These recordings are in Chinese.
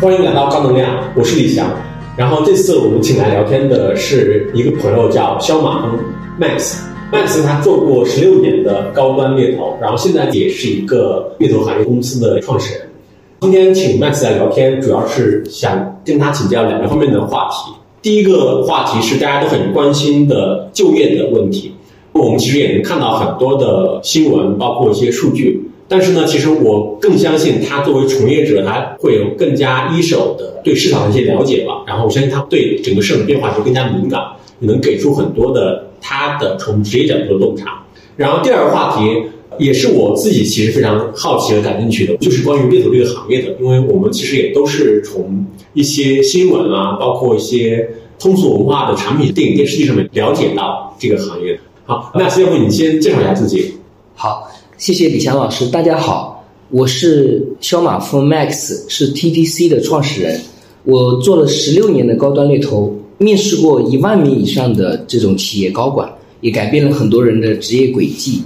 欢迎来到高能量，我是李翔。然后这次我们请来聊天的是一个朋友，叫肖马峰 Max。Max 他做过十六年的高端猎头，然后现在也是一个猎头行业公司的创始人。今天请 Max 来聊天，主要是想跟他请教两个方面的话题。第一个话题是大家都很关心的就业的问题。我们其实也能看到很多的新闻，包括一些数据。但是呢，其实我更相信他作为从业者，他会有更加一手的对市场的一些了解吧。然后我相信他对整个市场变化就更加敏感，能给出很多的他的从职业角度的洞察。然后第二个话题也是我自己其实非常好奇和感兴趣的，就是关于猎头这个行业的，因为我们其实也都是从一些新闻啊，包括一些通俗文化的产品、电影、电视剧上面了解到这个行业的。好，那先不你先介绍一下自己？好。谢谢李翔老师，大家好，我是肖马峰 Max，是 TTC 的创始人。我做了十六年的高端猎头，面试过一万名以上的这种企业高管，也改变了很多人的职业轨迹。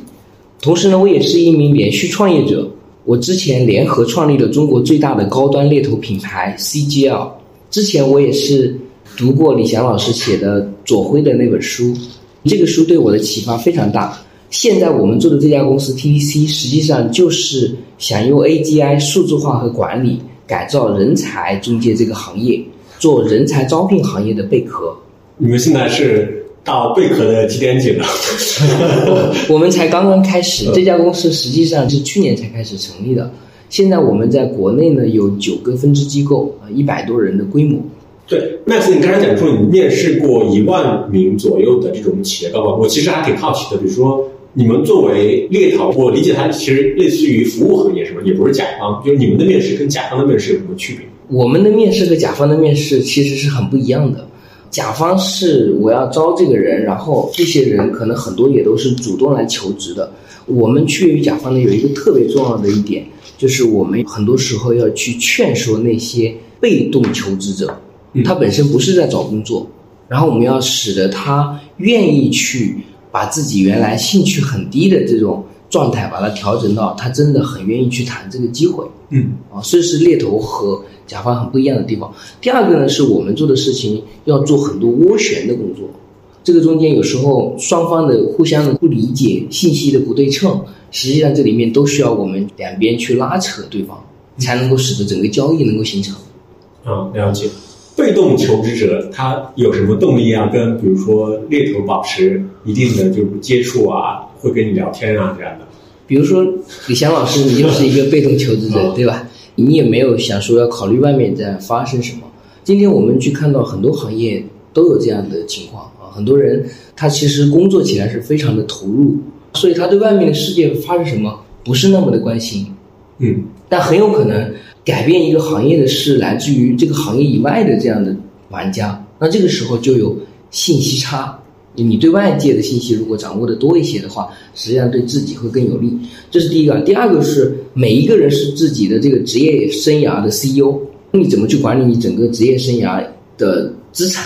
同时呢，我也是一名连续创业者。我之前联合创立了中国最大的高端猎头品牌 CGL。之前我也是读过李翔老师写的左晖的那本书，这个书对我的启发非常大。现在我们做的这家公司 TTC，实际上就是想用 AGI 数字化和管理改造人才中介这个行业，做人才招聘行业的贝壳。你们现在是到贝壳的几点几了？我们才刚刚开始。这家公司实际上是去年才开始成立的。现在我们在国内呢有九个分支机构啊，一百多人的规模。对，，Max，，你刚才讲说你面试过一万名左右的这种企业高管，我其实还挺好奇的，比如说。你们作为猎头，我理解它其实类似于服务行业，是吧？也不是甲方，就是你们的面试跟甲方的面试有什么区别？我们的面试和甲方的面试其实是很不一样的。甲方是我要招这个人，然后这些人可能很多也都是主动来求职的。我们区别于甲方呢，有一个特别重要的一点，就是我们很多时候要去劝说那些被动求职者，他本身不是在找工作，然后我们要使得他愿意去。把自己原来兴趣很低的这种状态，把它调整到他真的很愿意去谈这个机会。嗯，啊，这是猎头和甲方很不一样的地方。第二个呢，是我们做的事情要做很多涡旋的工作，这个中间有时候双方的互相的不理解、信息的不对称，实际上这里面都需要我们两边去拉扯对方，才能够使得整个交易能够形成。嗯，了解。被动求职者他有什么动力啊？跟比如说猎头保持一定的就是接触啊，会跟你聊天啊这样的。比如说李翔老师，你就是一个被动求职者，对吧？你也没有想说要考虑外面在发生什么。今天我们去看到很多行业都有这样的情况啊，很多人他其实工作起来是非常的投入，所以他对外面的世界发生什么不是那么的关心。嗯，但很有可能。改变一个行业的是来自于这个行业以外的这样的玩家，那这个时候就有信息差。你对外界的信息如果掌握的多一些的话，实际上对自己会更有利。这是第一个。第二个是每一个人是自己的这个职业生涯的 CEO，你怎么去管理你整个职业生涯的资产？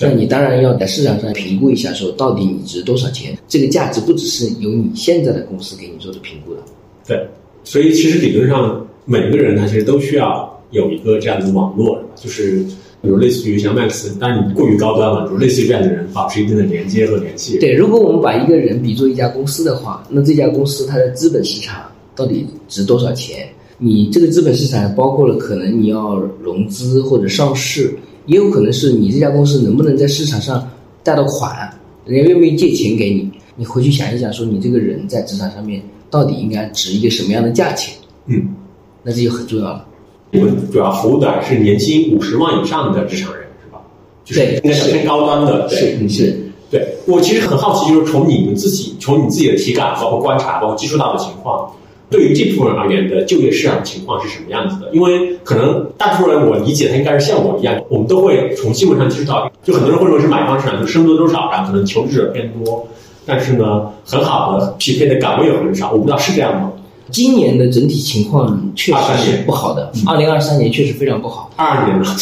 那你当然要在市场上评估一下，说到底你值多少钱？这个价值不只是由你现在的公司给你做的评估的。对，所以其实理论上。每个人他其实都需要有一个这样的网络，是吧？就是比如类似于像 Max，但你过于高端了，比如类似于这样的人保持一定的连接和联系。对，如果我们把一个人比作一家公司的话，那这家公司它的资本市场到底值多少钱？你这个资本市场包括了可能你要融资或者上市，也有可能是你这家公司能不能在市场上贷到款，人家愿不愿意借钱给你？你回去想一想，说你这个人在职场上面到底应该值一个什么样的价钱？嗯。那这就很重要了。我们主要服务的是年薪五十万以上的职场人，是吧？就是应该是偏高端的。是是。对我其实很好奇，就是从你们自己，从你自己的体感，包括观察，包括接触到的情况，对于这部分人而言的就业市场情况是什么样子的？因为可能大部分人，我理解他应该是像我一样，我们都会从新闻上接触到，就很多人会说是买方市场就生多多少，然后可能求职者偏多，但是呢，很好的匹配的岗位又很少，我不知道是这样吗？今年的整体情况确实是不好的，二零二三年确实非常不好。二二年呢？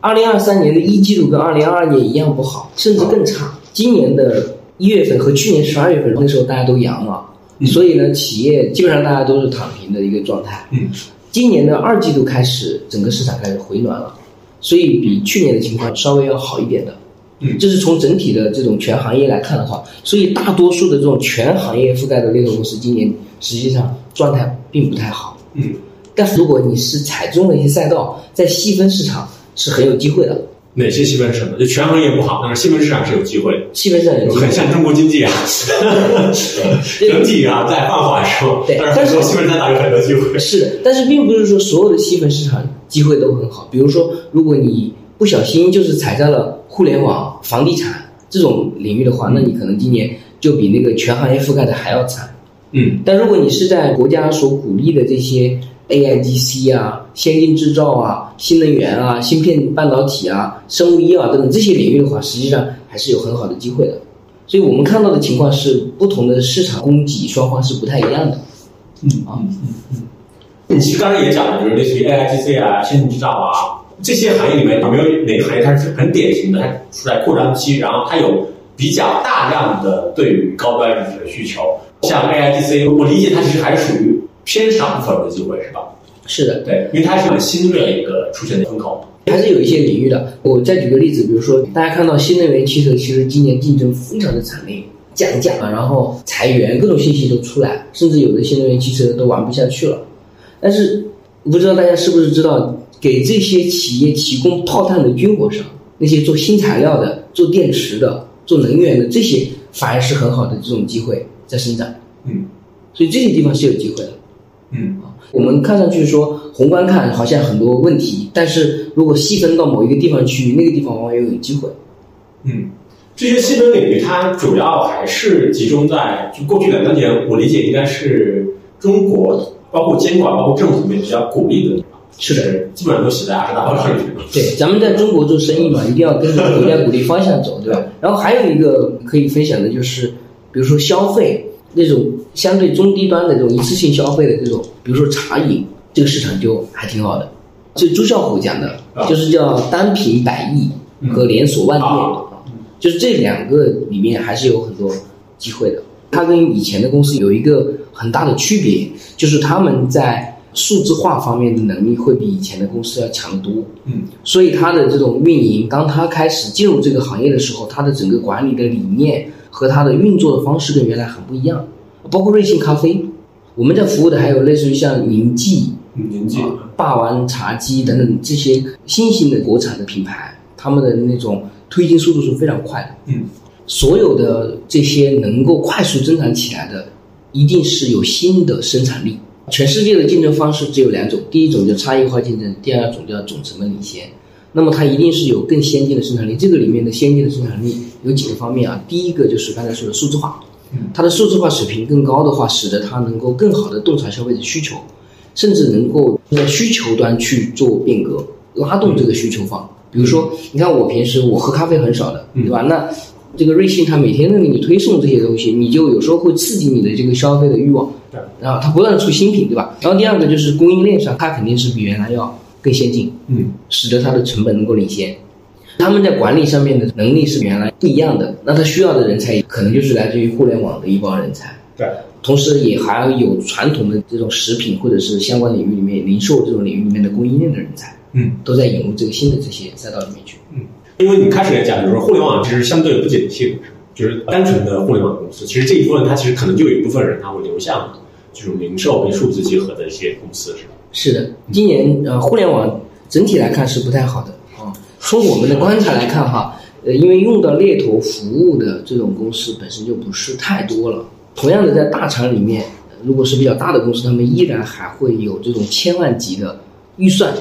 二零二三年的一季度跟二零二二年一样不好，甚至更差。今年的一月份和去年十二月份那时候大家都阳了，所以呢，企业基本上大家都是躺平的一个状态。嗯，今年的二季度开始，整个市场开始回暖了，所以比去年的情况稍微要好一点的。嗯这是从整体的这种全行业来看的话，所以大多数的这种全行业覆盖的猎头公司，今年实际上状态并不太好。嗯，但是如果你是踩中了一些赛道，在细分市场是很有机会的。哪些细分市场？就全行业不好，但是细分市场是有机会的。细分市场有机会很，像中国经济啊，整体啊在放缓是吧？对但是细分赛道有很多机会。是的，但是并不是说所有的细分市场机会都很好。比如说，如果你不小心就是踩在了互联网、房地产这种领域的话，那你可能今年就比那个全行业覆盖的还要惨。嗯但如果你是在国家所鼓励的这些 AIGC 啊、先进制造啊、新能源啊、芯片半导体啊、生物医药等等这些领域的话，实际上还是有很好的机会的。所以我们看到的情况是，不同的市场供给双方是不太一样的。嗯嗯嗯嗯。你其实刚才也讲了，就是类似于 AIGC 啊、先进制造啊这些行业里面，有没有哪个行业它是很典型的，它处在扩张期，然后它有比较大量的对于高端人群的需求？像 AIGC，我理解它其实还是属于偏少部分的机会，是吧？是的，对，因为它是很新的一个出现的风口。还是有一些领域的。我再举个例子，比如说大家看到新能源汽车，其实今年竞争非常的惨烈，降价啊，然后裁员，各种信息都出来，甚至有的新能源汽车都玩不下去了。但是不知道大家是不是知道，给这些企业提供炮弹的军火商，那些做新材料的、做电池的、做能源的，这些反而是很好的这种机会在生长。嗯所以这些地方是有机会的。嗯我们看上去说宏观看好像很多问题，但是如果细分到某一个地方去，那个地方往往又有机会。嗯，这些细分领域它主要还是集中在就过去两三年，我理解应该是中国包括监管、包括政府里面比较鼓励的。是的，基本上都写在二十大报告里面。对，咱们在中国做生意嘛，一定要跟着 国家鼓励方向走，对吧？然后还有一个可以分享的就是，比如说消费那种相对中低端的这种一次性消费的这种，比如说茶饮，这个市场就还挺好的。这朱啸虎讲的，就是叫单品百亿和连锁万店，啊就是这两个里面还是有很多机会的。它跟以前的公司有一个很大的区别，就是他们在数字化方面的能力会比以前的公司要强得多。嗯所以他的这种运营，当他开始进入这个行业的时候，他的整个管理的理念和它的运作的方式跟原来很不一样。包括瑞幸咖啡，我们在服务的还有类似于像宁记、嗯，年纪啊霸王茶姬等等这些新型的国产的品牌，他们的那种推进速度是非常快的。嗯所有的这些能够快速增长起来的，一定是有新的生产力。全世界的竞争方式只有两种，第一种叫差异化竞争，第二种叫总成本领先。那么它一定是有更先进的生产力。这个里面的先进的生产力有几个方面啊？第一个就是刚才说的数字化，它的数字化水平更高的话，使得它能够更好的洞察消费者需求，甚至能够在需求端去做变革，拉动这个需求方。比如说，你看我平时我喝咖啡很少的，对吧？那这个瑞幸它每天都给你推送这些东西，你就有时候会刺激你的这个消费的欲望。对然后它不断的出新品，对吧？然后第二个就是供应链上，它肯定是比原来要更先进，嗯使得它的成本能够领先。他们在管理上面的能力是原来不一样的，那他需要的人才可能就是来自于互联网的一帮人才。对，同时也还有传统的这种食品或者是相关领域里面零售这种领域里面的供应链的人才，嗯都在引入这个新的这些赛道里面去。嗯，因为你开始也讲，就是说互联网其实相对不景气的，就是单纯的互联网公司，其实这一部分它其实可能就有一部分人他会流向这种零售跟数字结合的一些公司，是吧？是的，今年呃互联网整体来看是不太好的啊。从我们的观察来看哈，呃，因为用到猎头服务的这种公司本身就不是太多了。同样的，在大厂里面，如果是比较大的公司，他们依然还会有这种千万级的预算，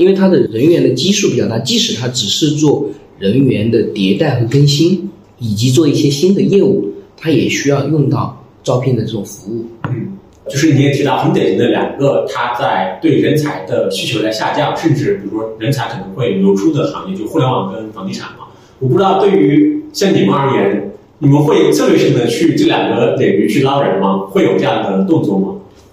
因为它的人员的基数比较大，即使它只是做人员的迭代和更新，以及做一些新的业务，它也需要用到招聘的这种服务。嗯，就是你也提到很典型的两个，它在对人才的需求在下降，甚至比如说人才可能会流出的行业，就互联网跟房地产嘛。我不知道对于像你们而言，你们会策略性的去这两个领域去捞人吗？会有这样的动作吗？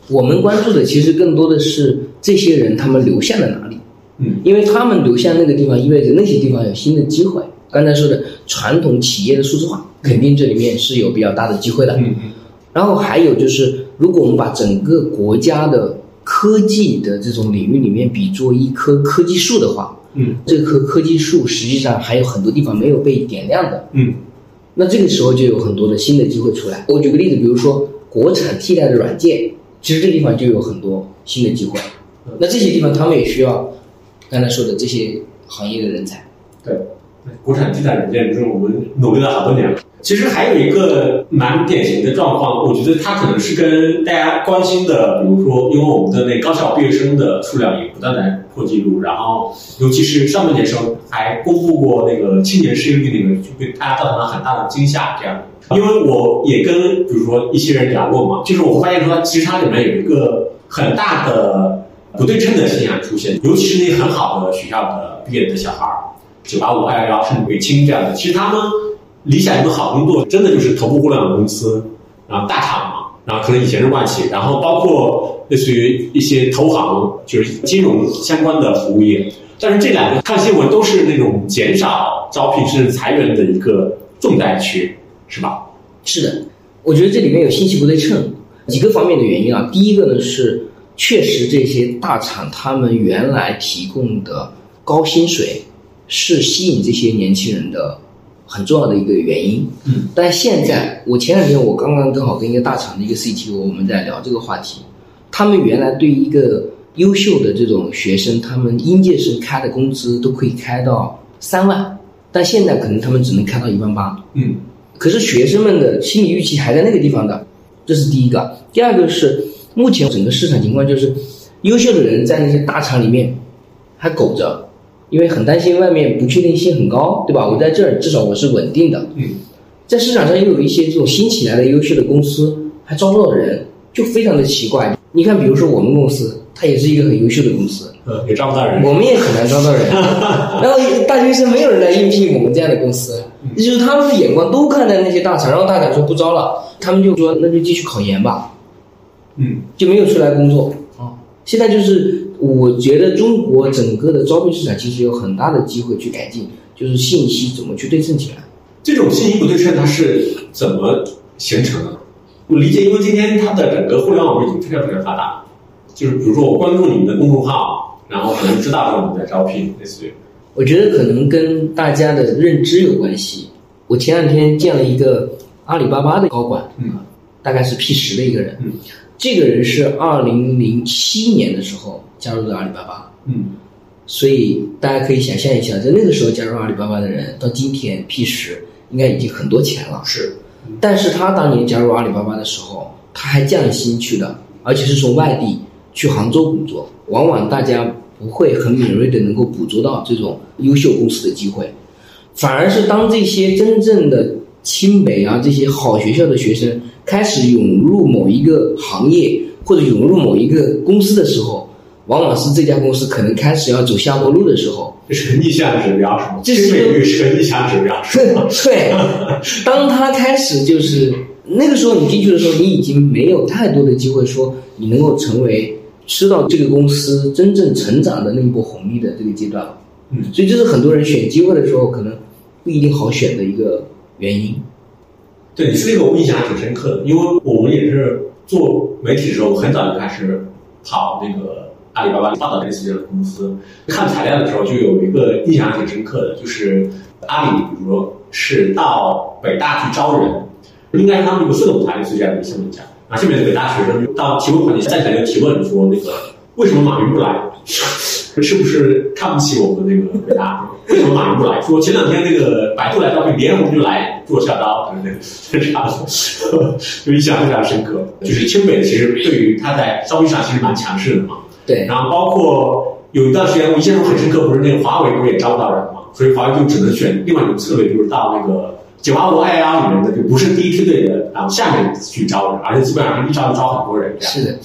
我们关注的其实更多的是这些人他们流向了哪里，嗯因为他们流向那个地方，意味着那些地方有新的机会。刚才说的传统企业的数字化，肯定这里面是有比较大的机会的。嗯嗯然后还有就是，如果我们把整个国家的科技的这种领域里面比作一棵科技树的话，嗯这棵科技树实际上还有很多地方没有被点亮的。嗯那这个时候就有很多的新的机会出来。我举个例子，比如说国产替代的软件，其实这地方就有很多新的机会。那这些地方他们也需要刚才说的这些行业的人才。对，国产替代软件就是我们努力了好多年了。其实还有一个蛮典型的状况，我觉得它可能是跟大家关心的，比如说，因为我们的那高校毕业生的数量也不断在破纪录，然后尤其是上半年时候还公布过那个青年失业率那个，就对大家造成了很大的惊吓。这样，因为我也跟比如说一些人聊过嘛，就是我发现说，其实它里面有一个很大的不对称的现象出现，尤其是那些很好的学校的毕业的小孩儿，九八五、二幺幺甚至北清这样的，其实他们理想中的好工作，真的就是头部互联网公司，然后大厂嘛，然后可能以前是外企，然后包括类似于一些投行，就是金融相关的服务业。但是这两个看新闻都是那种减少招聘甚至裁员的一个重灾区，是吧？是的，我觉得这里面有信息不对称，几个方面的原因啊。第一个呢是，确实这些大厂他们原来提供的高薪水是吸引这些年轻人的很重要的一个原因。嗯，但现在我前两天我刚刚正好跟一个大厂的一个 CTO 我们在聊这个话题，他们原来对一个优秀的这种学生，他们应届生开的工资都可以开到三万，但现在可能他们只能开到一万八。嗯可是学生们的心理预期还在那个地方的，这是第一个。第二个是目前整个市场情况就是，优秀的人在那些大厂里面还苟着，因为很担心外面不确定性很高，对吧？我在这儿至少我是稳定的。嗯在市场上又有一些这种新起来的优秀的公司还招不到人，就非常的奇怪。你看，比如说我们公司，它也是一个很优秀的公司，呃，也招不到人。我们也很难招到人，然后大学生没有人来应聘我们这样的公司，就是他们的眼光都看在那些大厂，然后大厂说不招了，他们就说那就继续考研吧，嗯就没有出来工作啊。现在就是我觉得中国整个的招聘市场其实有很大的机会去改进，就是信息怎么去对称起来。这种信息不对称它是怎么形成的？我理解，因为今天它的整个互联网已经非常非常发达，就是比如说我关注你们的公众号，然后可能知道说你们在招聘，类似于我觉得可能跟大家的认知有关系。我前两天见了一个阿里巴巴的高管，嗯大概是 P 十的一个人，嗯这个人是二零零七年的时候加入的阿里巴巴，嗯所以大家可以想象一下，在那个时候加入阿里巴巴的人，到今天 P 十应该已经很多钱了。是但是他当年加入阿里巴巴的时候，他还降薪去的，而且是从外地去杭州工作。往往大家不会很敏锐的能够捕捉到这种优秀公司的机会，反而是当这些真正的清北啊这些好学校的学生开始涌入某一个行业或者涌入某一个公司的时候，往往是这家公司可能开始要走下坡路的时候，这是个逆向指标，是吗？这是一个新美率是个逆向指标，是吗？对，当他开始就是那个时候，你进去的时候，你已经没有太多的机会说你能够成为吃到这个公司真正成长的那一波红利的这个阶段了。嗯所以这是很多人选机会的时候可能不一定好选的一个原因。对你说这个我印象还挺深刻的，因为我们也是做媒体的时候，很早就开始跑那个阿里巴巴报道类似这样的公司，看材料的时候就有一个印象还挺深刻的，就是阿里，比如说是到北大去招人，应该是他们有个四种台类似这样的一个新闻讲，啊，下面的北大学生就到提问环节站起来就提问说那个为什么马云不来？是不是看不起我们那个北大？为什么马云不来？说前两天那个百度来招聘，连红就来做下刀，对不对？这样 就印象非常深刻。就是清北其实对于他在招聘上其实蛮强势的嘛。对，然后包括有一段时间我印象中很深刻，不是那个华为不是也招不到人嘛？所以华为就只能选另外一种策略，就是到那个九八五二幺里面的就不是第一梯队的，然后下面去招人，而且基本上一招就招很多人。是的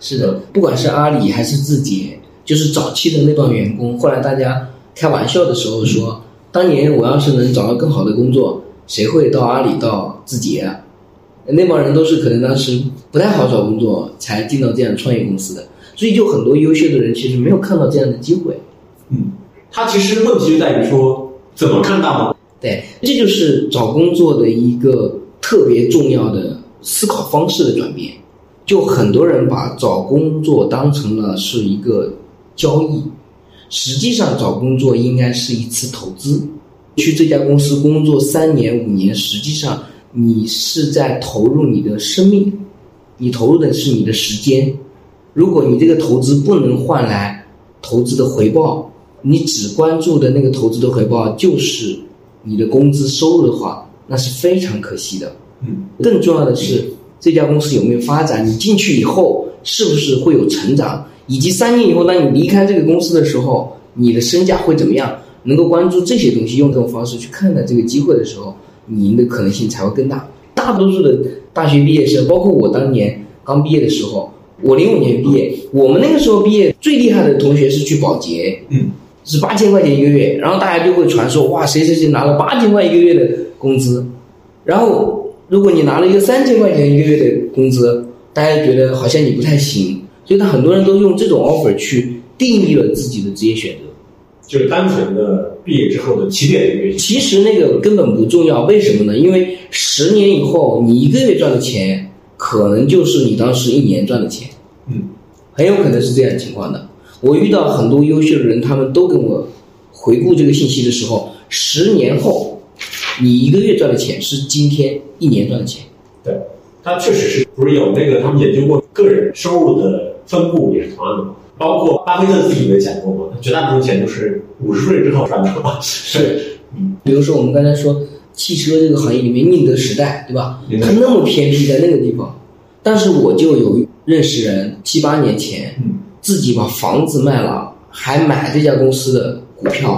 是的，不管是阿里还是字节，就是早期的那帮员工，后来大家开玩笑的时候说，当年我要是能找到更好的工作，谁会到阿里到字节啊？那帮人都是可能当时不太好找工作，才进到这样创业公司的，所以就很多优秀的人其实没有看到这样的机会。嗯，他其实问题就在于说怎么看到呢？对，这就是找工作的一个特别重要的思考方式的转变。就很多人把找工作当成了是一个交易，实际上找工作应该是一次投资。去这家公司工作三年五年，实际上你是在投入你的生命，你投入的是你的时间。如果你这个投资不能换来投资的回报，你只关注的那个投资的回报就是你的工资收入的话，那是非常可惜的。嗯，更重要的是这家公司有没有发展，你进去以后是不是会有成长，以及三年以后当你离开这个公司的时候，你的身价会怎么样？能够关注这些东西，用这种方式去看待这个机会的时候，你赢的可能性才会更大。大多数的大学毕业生，包括我当年刚毕业的时候，我零五年毕业，我们那个时候毕业最厉害的同学是去保洁，嗯，是八千块钱一个月，然后大家就会传说哇，谁谁谁拿了八千块一个月的工资，然后如果你拿了一个三千块钱一个月的工资，大家觉得好像你不太行，所以他很多人都用这种 offer 去定义了自己的职业选择。就是单纯的毕业之后的起点。其实那个根本不重要，为什么呢？因为十年以后，你一个月赚的钱，可能就是你当时一年赚的钱，嗯，很有可能是这样情况的。我遇到很多优秀的人，他们都跟我回顾这个信息的时候，十年后，你一个月赚的钱是今天一年赚的钱。对，他确实是不是有那个他们研究过个人收入的分布也是同样的？包括巴菲特自己也讲过嘛，绝大部分钱都是五十岁之后赚的嘛。是，比如说我们刚才说汽车这个行业里面，宁德时代，对吧宁？德它那么偏僻在那个地方，但是我就有认识人，七八年前嗯，自己把房子卖了，还买这家公司的股票，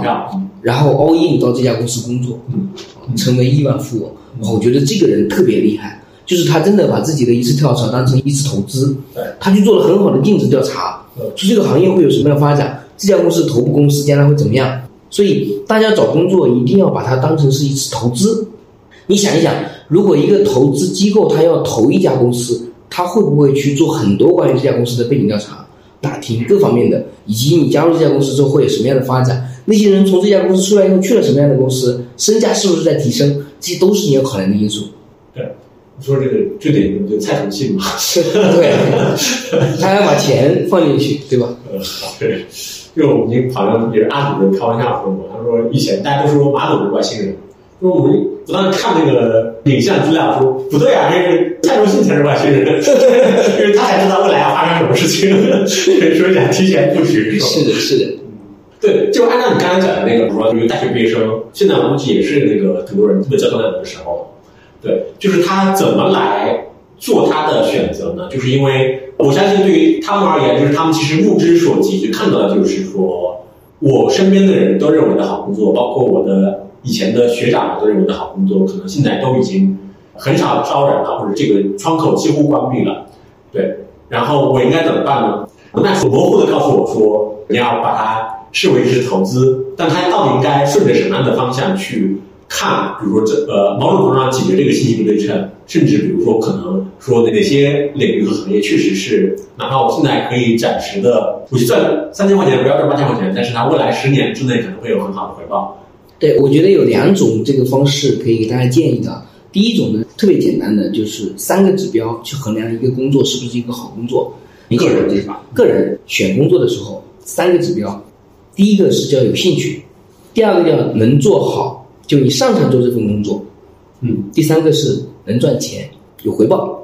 然后 all in 到这家公司工作，嗯，成为亿万富翁。我觉得这个人特别厉害，就是他真的把自己的一次跳槽当成一次投资，他去做了很好的尽职调查，嗯说这个行业会有什么样的发展，这家公司头部公司将来会怎么样。所以大家找工作一定要把它当成是一次投资。你想一想，如果一个投资机构他要投一家公司，他会不会去做很多关于这家公司的背景调查、打听各方面的，以及你加入这家公司之后会有什么样的发展？那些人从这家公司出来以后去了什么样的公司，身价是不是在提升？这些都是你要考量的因素。对，你说这个最典型的就是蔡崇信嘛，对，他要把钱放进去，对吧？呃，对，因为我们已经好像也是阿祖的开玩笑说嘛，他说以前大家都说马总是外星人，说我们不断看那个影像资料，说不对啊，这个蔡崇信才是外星人，因为他才知道未来要发生什么事情，所以想提前布局。是的，是的，对，就按照你刚才讲的那个，主要对于大学毕业生，现在我估计也是那个很多人特别焦头烂额的时候。对，就是他怎么来做他的选择呢？就是因为我相信，对于他们而言，就是他们其实目之所及，就看到的就是说，我身边的人都认为的好工作，包括我的以前的学长都认为的好工作，可能现在都已经很少招人了，或者这个窗口几乎关闭了。对，然后我应该怎么办呢？那很模糊的告诉我说，你要把它视为是投资，但它到底应该顺着什么样的方向去看？比如说这呃，某种程度上解决这个信息不对称，甚至比如说可能说哪些领域和行业确实是，哪怕我现在可以暂时的，我去赚三千块钱，不要赚八千块钱，但是它未来十年之内可能会有很好的回报。对，我觉得有两种这个方式可以给大家建议的。第一种呢，特别简单的，就是三个指标去衡量一个工作是不是一个好工作。个人对吧？个人选工作的时候，三个指标，第一个是叫有兴趣，第二个叫能做好，就你擅长做这份工作，嗯，第三个是能赚钱，有回报。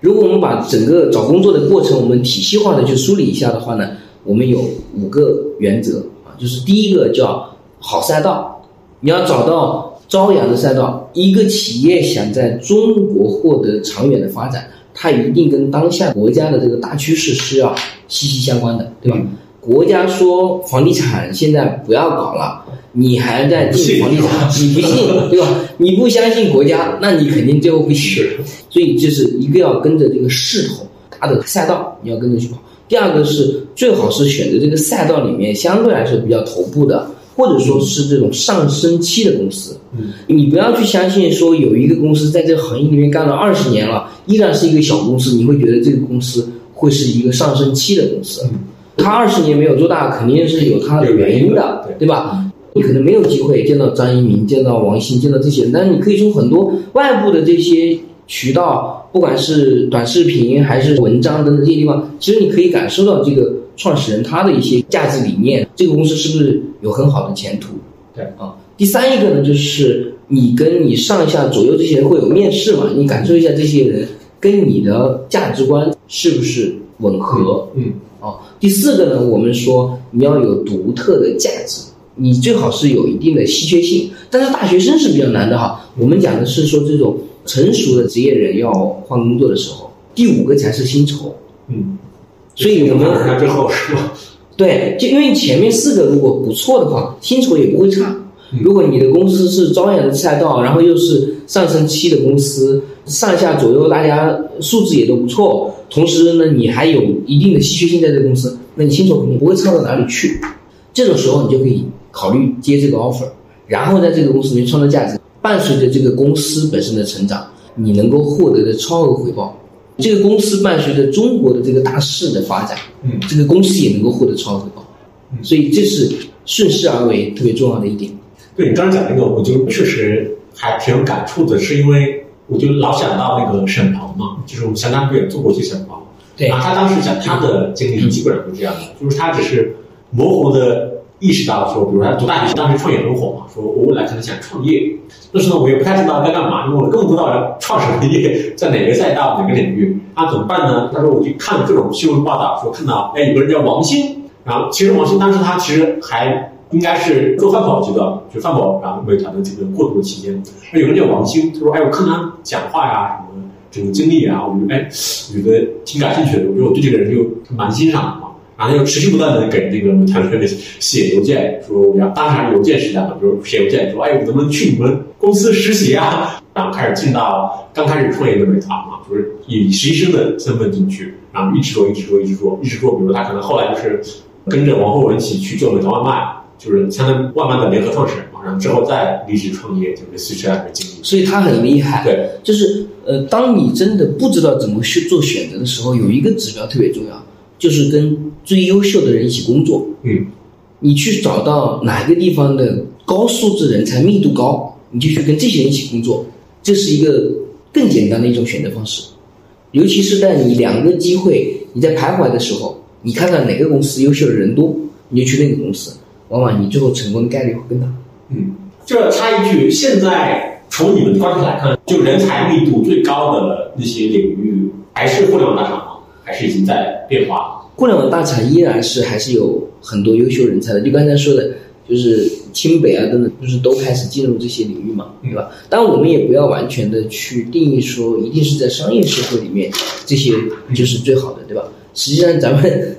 如果我们把整个找工作的过程我们体系化的去梳理一下的话呢，我们有五个原则啊，就是第一个叫好赛道，你要找到朝阳的赛道。一个企业想在中国获得长远的发展，它一定跟当下国家的这个大趋势是要息息相关的，对吧？国家说房地产现在不要搞了，你还在进房地产，你不信，对吧？你不相信国家，那你肯定最后会死。所以就是一个要跟着这个势头，大的赛道你要跟着去跑。第二个是最好是选择这个赛道里面相对来说比较头部的，或者说是这种上升期的公司。嗯，你不要去相信说有一个公司在这个行业里面干了二十年了，依然是一个小公司，你会觉得这个公司会是一个上升期的公司。嗯他二十年没有做大，肯定是有他的原因的，对对吧？你可能没有机会见到张一鸣、见到王兴、见到这些人，但是你可以从很多外部的这些渠道，不管是短视频还是文章等等这些地方，其实你可以感受到这个创始人他的一些价值理念，这个公司是不是有很好的前途？对啊。第三一个呢，就是你跟你上下左右这些人会有面试嘛，你感受一下这些人跟你的价值观是不是吻合？嗯。哦，第四个呢，我们说你要有独特的价值，你最好是有一定的稀缺性。但是大学生是比较难的哈。我们讲的是说这种成熟的职业人要换工作的时候，第五个才是薪酬。嗯，所以我们看之后是吧？对，就因为前面四个如果不错的话，薪酬也不会差。如果你的公司是朝阳的赛道，然后又是上升期的公司，上下左右大家素质也都不错，同时呢，你还有一定的稀缺性在这个公司，那你薪酬肯定不会差到哪里去。这种时候，你就可以考虑接这个 offer，然后在这个公司里面创造价值。伴随着这个公司本身的成长，你能够获得的超额回报。这个公司伴随着中国的这个大势的发展，嗯，这个公司也能够获得超额回报。所以这是顺势而为特别重要的一点。对你刚才讲那个，我就确实还挺有感触的，是因为我就老想到那个沈鹏嘛，就是我们相当于也做过一些沈鹏，对啊，他当时讲他的经历基本上是这样的，就是他只是模糊的意识到说，比如他读大学当时创业很火嘛，说我未来可能想创业，但是呢，我也不太知道该干嘛，因为我根本不知道要创什么业，在哪个赛道哪个领域，那怎么办呢？他说我去看各种新闻报道，说看到哎有个人叫王兴，然后其实王兴当时他其实还。应该是做饭宝阶段，就饭宝，然后美团的这个过渡的期间，那有人叫王兴，他说：“哎，我看他讲话呀，什么这个经历啊，我觉得哎，觉得挺感兴趣的。我觉得我对这个人就蛮欣赏的嘛。然后他就持续不断的给那个美团的写邮件，说我要当时邮件时代嘛，比如写邮件说，哎，我能不能去你们公司实习啊？然后开始进到刚开始创业的美团嘛，就是以实习生的身份进去，然后一直做，一直做，一直做，一直做。比如他可能后来就是跟着王厚文一起去做美团外卖。”就是相当于外卖的联合创始人嘛，然后之后再离职创业，就是随这样的经历。所以他很厉害。对，就是呃，当你真的不知道怎么去做选择的时候，有一个指标特别重要，就是跟最优秀的人一起工作。嗯，你去找到哪个地方的高素质人才密度高，你就去跟这些人一起工作，这是一个更简单的一种选择方式。尤其是在你两个机会你在徘徊的时候，你看到哪个公司优秀的人多，你就去那个公司。往往你最后成功的概率会更大。嗯，这插一句，现在从你们的观察来看，就人才密度最高的那些领域，还是互联网大厂吗？还是已经在变化？互联网大厂依然是还是有很多优秀人才的。就刚才说的，就是清北啊等等，就是都开始进入这些领域嘛，对吧？但我们也不要完全的去定义说，一定是在商业社会里面这些就是最好的，对吧？实际上，咱们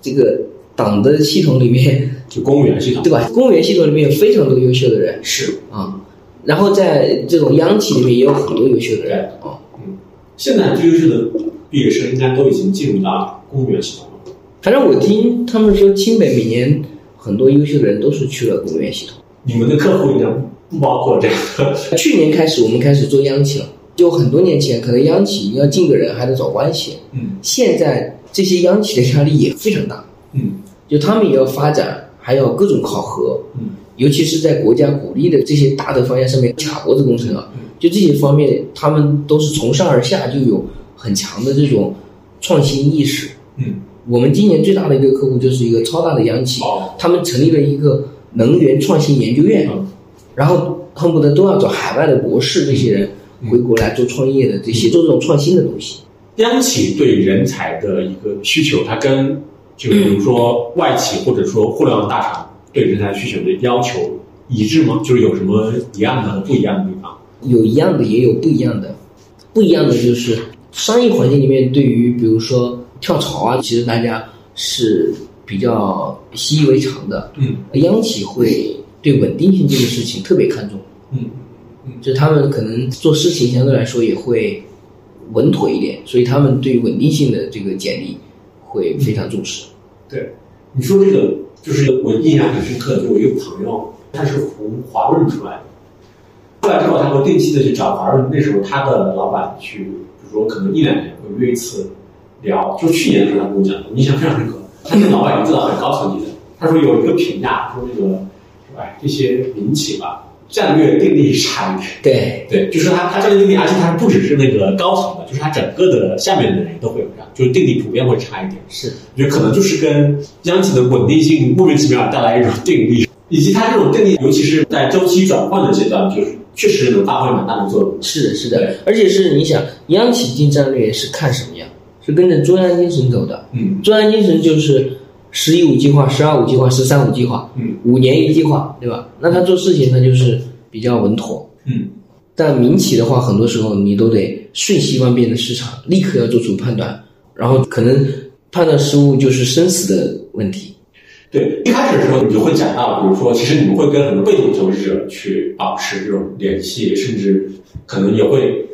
这个党的系统里面。就公务员系统，对吧？公务员系统里面有非常多优秀的人，是啊。然后在这种央企里面也有很多优秀的人啊。嗯，现在最优秀的毕业生应该都已经进入到公务员系统了。反正我听他们说，清北每年很多优秀的人都是去了公务员系统。你们的客户应该不包括这个。去年开始，我们开始做央企了。就很多年前，可能央企你要进个人还得找关系。嗯。现在这些央企的压力也非常大。嗯。就他们也要发展。还要各种考核，嗯，尤其是在国家鼓励的这些大的方向上面，卡脖子工程啊，就这些方面，他们都是从上而下就有很强的这种创新意识。嗯，我们今年最大的一个客户就是一个超大的央企，他们成立了一个能源创新研究院，然后恨不得都要找海外的博士这些人回国来做创业的这些做这种创新的东西。央企对人才的一个需求，它跟。就比如说外企或者说互联网大厂对人才需求的要求一致吗？就是有什么一样的和不一样的地方？有一样的，也有不一样的。不一样的就是商业环境里面，对于比如说跳槽啊，其实大家是比较习以为常的。嗯，央企会对稳定性这个事情特别看重。嗯嗯，就他们可能做事情相对来说也会稳妥一点，所以他们对稳定性的这个简历。会非常重视。对，你说这个就是我印象很深刻的，就我一个朋友，他是从华润出来的，出来之后他会定期的去找华润，那时候他的老板去，就说可能一两年会约一次聊。就去年的时候他跟我讲，印象非常深刻。他跟老板已经做到很高层级的，他说有一个评价，说这个，哎，这些民企吧，战略定力差一点。对，对，就是他他战略定力，而且他不只是那个高层的，就是他整个的下面的人都会有这样，就是定力普遍会差一点。是，我觉得可能就是跟央企的稳定性莫名其妙带来一种定力，以及它这种定力，尤其是在周期转换的阶段，就是确实能发挥蛮大的作用。是的，是的，而且是你想，央企定战略是看什么呀？是跟着中央精神走的。嗯中央精神就是“十一五”计划、“十二五”计划、“十三五”计划，嗯五年一计划，对吧？那他做事情他就是比较稳妥。嗯但民企的话，很多时候你都得瞬息万变的市场，立刻要做出判断，然后可能判断失误就是生死的问题。对，一开始的时候你就会讲到，比如说，其实你们会跟很多被动求职者去保持这种联系，甚至可能也会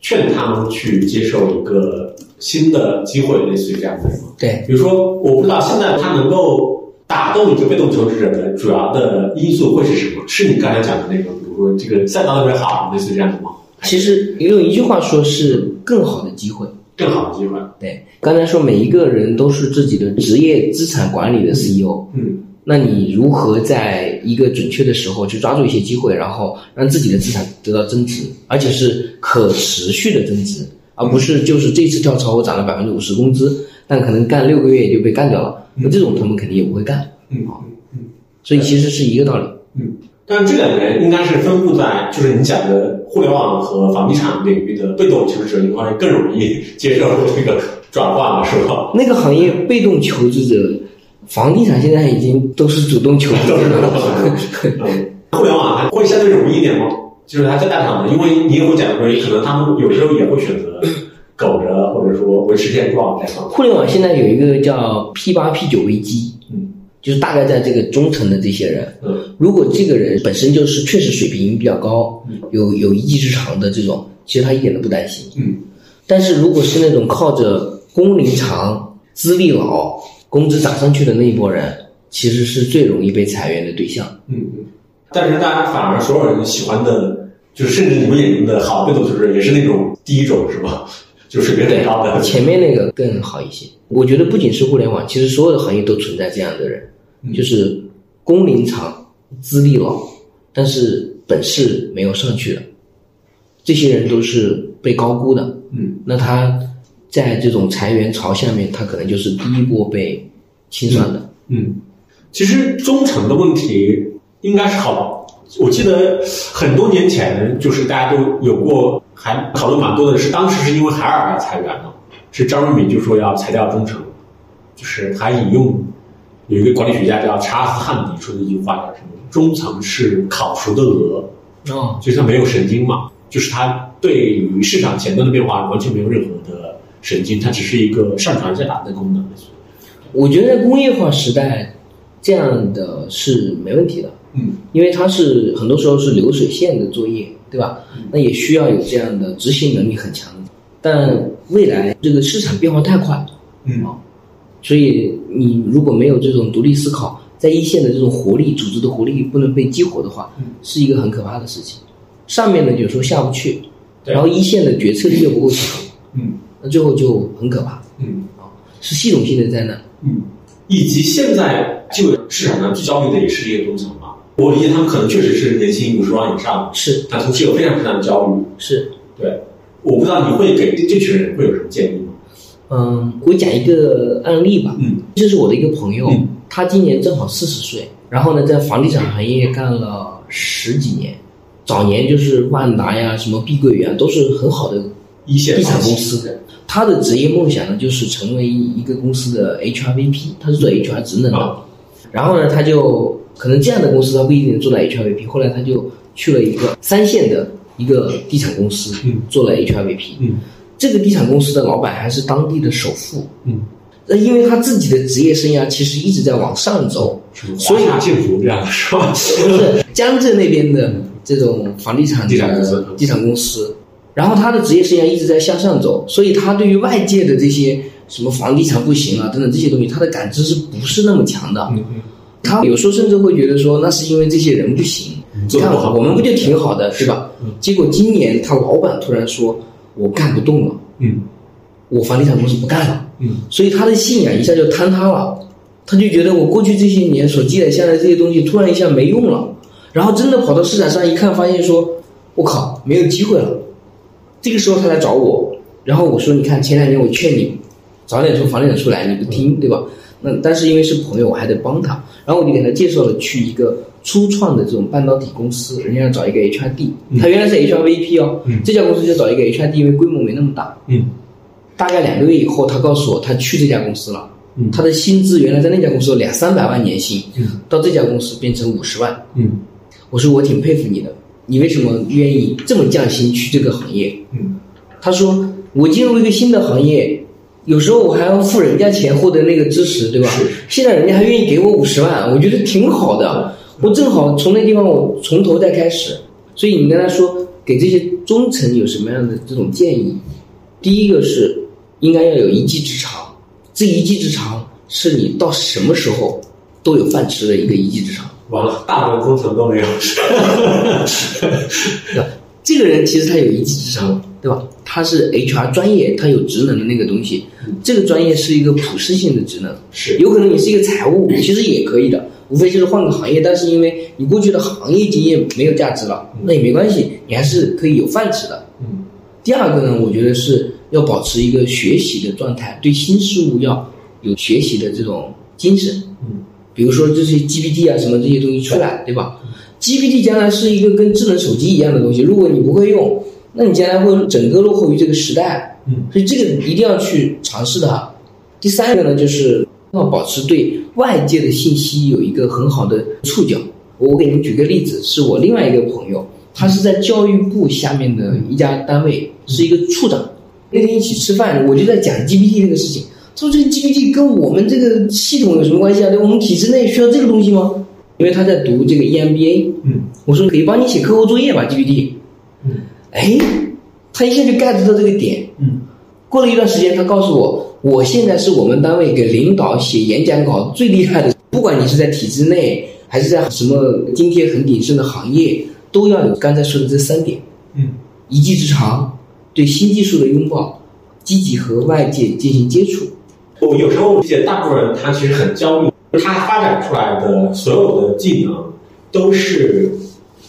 劝他们去接受一个新的机会，类似于这样的。对，比如说，我不知道现在他能够打动一个被动求职者的主要的因素会是什么？是你刚才讲的那个，比如说这个赛道特别好，类似于这样的吗？其实用一句话说是更好的机会。更好的机会。对，刚才说每一个人都是自己的职业资产管理的 CEO，嗯。那你如何在一个准确的时候去抓住一些机会，然后让自己的资产得到增值，而且是可持续的增值，而不是就是这次跳槽我涨了百分之五十工资，但可能干六个月就被干掉了，那这种他们肯定也不会干，嗯嗯所以其实是一个道理。嗯。但这两个人应该是分布在就是你讲的互联网和房地产领域的被动求职者，你发现更容易接受这个转换了，是吧？那个行业被动求职者，房地产现在已经都是主动求职者了。嗯，互联网还会相对容易一点吗？就是它在大厂的，因为你也会讲说，可能他们有时候也会选择苟着，或者说维持现状这样。互联网现在有一个叫 P 八 P 九危机，嗯就是大概在这个中层的这些人，嗯如果这个人本身就是确实水平比较高，有有一技之长的这种，其实他一点都不担心。嗯但是如果是那种靠着工龄长、资历老、工资涨上去的那一波人，其实是最容易被裁员的对象。嗯嗯。但是大家反而所有人喜欢的，就是甚至你们眼中的好被动求职，也是那种第一种，是吧？就水平很高的。前面那个更好一些。我觉得不仅是互联网，其实所有的行业都存在这样的人，嗯就是工龄长、资历老，但是本事没有上去的，这些人都是被高估的。嗯那他在这种裁员潮下面，他可能就是第一波被清算的。嗯。其实忠诚的问题应该是好，我记得很多年前，就是大家都有过，还讨论蛮多的是，当时是因为海尔而裁员的，是张瑞敏就说要裁掉忠诚，就是他引用有一个管理学家叫查尔斯汉迪说的一句话叫什么？中层是烤熟的鹅，哦，就是它没有神经嘛，就是它对于市场前端的变化完全没有任何的神经，它只是一个上传下达的功能。我觉得在工业化时代，这样的是没问题的。嗯因为它是很多时候是流水线的作业，对吧？那也需要有这样的执行能力很强。但未来这个市场变化太快，嗯所以你如果没有这种独立思考，在一线的这种活力、组织的活力不能被激活的话，是一个很可怕的事情。上面呢有时候下不去，然后一线的决策力又不够强，嗯那最后就很可怕，嗯啊是系统性的灾难。嗯，以及现在就市场上最焦虑的也是这些中层嘛。我理解他们可能确实是年薪五十万以上，是但同时有非常非常的焦虑。是，对，我不知道你会给这这群人会有什么建议吗？嗯，我讲一个案例吧。嗯这是我的一个朋友，嗯他今年正好四十岁，然后呢，在房地产行业干了十几年，早年就是万达呀、什么碧桂园都是很好的一线地产公司。他的职业梦想呢，就是成为一个公司的 HRVP，他是做 HR 职能的。啊然后呢，他就可能这样的公司他不一定能做到 HRVP，后来他就去了一个三线的一个地产公司，嗯做了 HRVP。嗯这个地产公司的老板还是当地的首富，嗯，那因为他自己的职业生涯其实一直在往上走，所以幸福这样是吧？不是江浙那边的这种房地产地产公司地产公司，然后他的职业生涯一直在向上走，所以他对于外界的这些什么房地产不行啊等等这些东西，他的感知是不是那么强的？嗯嗯，他有时候甚至会觉得说，那是因为这些人不行，你看我们不就挺好的，对吧嗯？结果今年他老板突然说，我干不动了，嗯我房地产公司不干了。嗯所以他的信仰一下就坍塌了，他就觉得我过去这些年所积累下来这些东西突然一下没用了，然后真的跑到市场上一看，发现说，我靠，没有机会了。这个时候他来找我，然后我说，你看前两年我劝你早点从房地产出来，你不听，对吧？那但是因为是朋友，我还得帮他，然后我就给他介绍了去一个初创的这种半导体公司，人家要找一个 HRD，他原来是 HRVP 哦，这家公司就找一个 HRD，因为规模没那么大。嗯大概两个月以后，他告诉我他去这家公司了，嗯他的薪资原来在那家公司有两三百万年薪，嗯到这家公司变成五十万。嗯我说我挺佩服你的，你为什么愿意这么降薪去这个行业？嗯他说我进入一个新的行业，有时候我还要付人家钱获得那个支持，对吧是？现在人家还愿意给我五十万，我觉得挺好的。我正好从那地方我从头再开始。所以你跟他说给这些中层有什么样的这种建议？第一个是应该要有一技之长，这一技之长是你到什么时候都有饭吃的一个一技之长。完了，大部分工程都没有。对吧？这个人其实他有一技之长，对吧？他是 HR 专业，他有职能的那个东西。这个专业是一个普适性的职能，是有可能你是一个财务，其实也可以的，无非就是换个行业。但是因为你过去的行业经验没有价值了，那也没关系，你还是可以有饭吃的。嗯第二个呢，我觉得是要保持一个学习的状态，对新事物要有学习的这种精神。嗯比如说这些 GPT 啊什么这些东西出来，对吧？GPT 将来是一个跟智能手机一样的东西，如果你不会用，那你将来会整个落后于这个时代。嗯所以这个一定要去尝试它。第三个呢，就是要保持对外界的信息有一个很好的触角。我给你们举个例子，是我另外一个朋友，他是在教育部下面的一家单位，是一个处长。那天一起吃饭，我就在讲 GPT 这个事情。他说这个 GPT 跟我们这个系统有什么关系啊？对，我们体制内需要这个东西吗？因为他在读这个 E EMBA，嗯我说可以帮你写课后作业吧，GPT。嗯哎，他一下就 get 到这个点。嗯过了一段时间，他告诉我，我现在是我们单位给领导写演讲稿最厉害的。不管你是在体制内，还是在什么今天很鼎盛的行业，都要有刚才说的这三点：嗯一技之长，对新技术的拥抱，积极和外界进行接触。我有时候理解，大部分人他其实很焦虑，他发展出来的所有的技能都是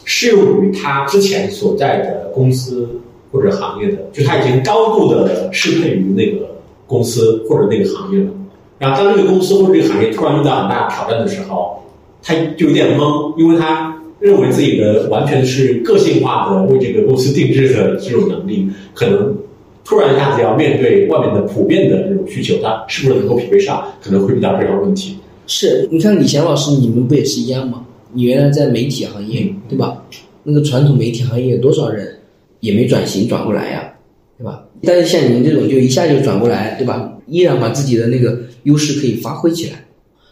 适用于他之前所在的公司或者行业的，就他已经高度的适配于那个公司或者那个行业了。然后当这个公司或者这个行业突然遇到很大的挑战的时候，他就有点懵，因为他认为自己的完全是个性化的为这个公司定制的这种能力，可能突然一下子要面对外面的普遍的这种需求，他是不是能够匹配上，可能会遇到这样的问题。是，你看李翔老师，你们不也是一样吗？你原来在媒体行业，对吧？那个传统媒体行业有多少人也没转型转过来呀，对吧？但是像你们这种，就一下就转过来，对吧？依然把自己的那个优势可以发挥起来。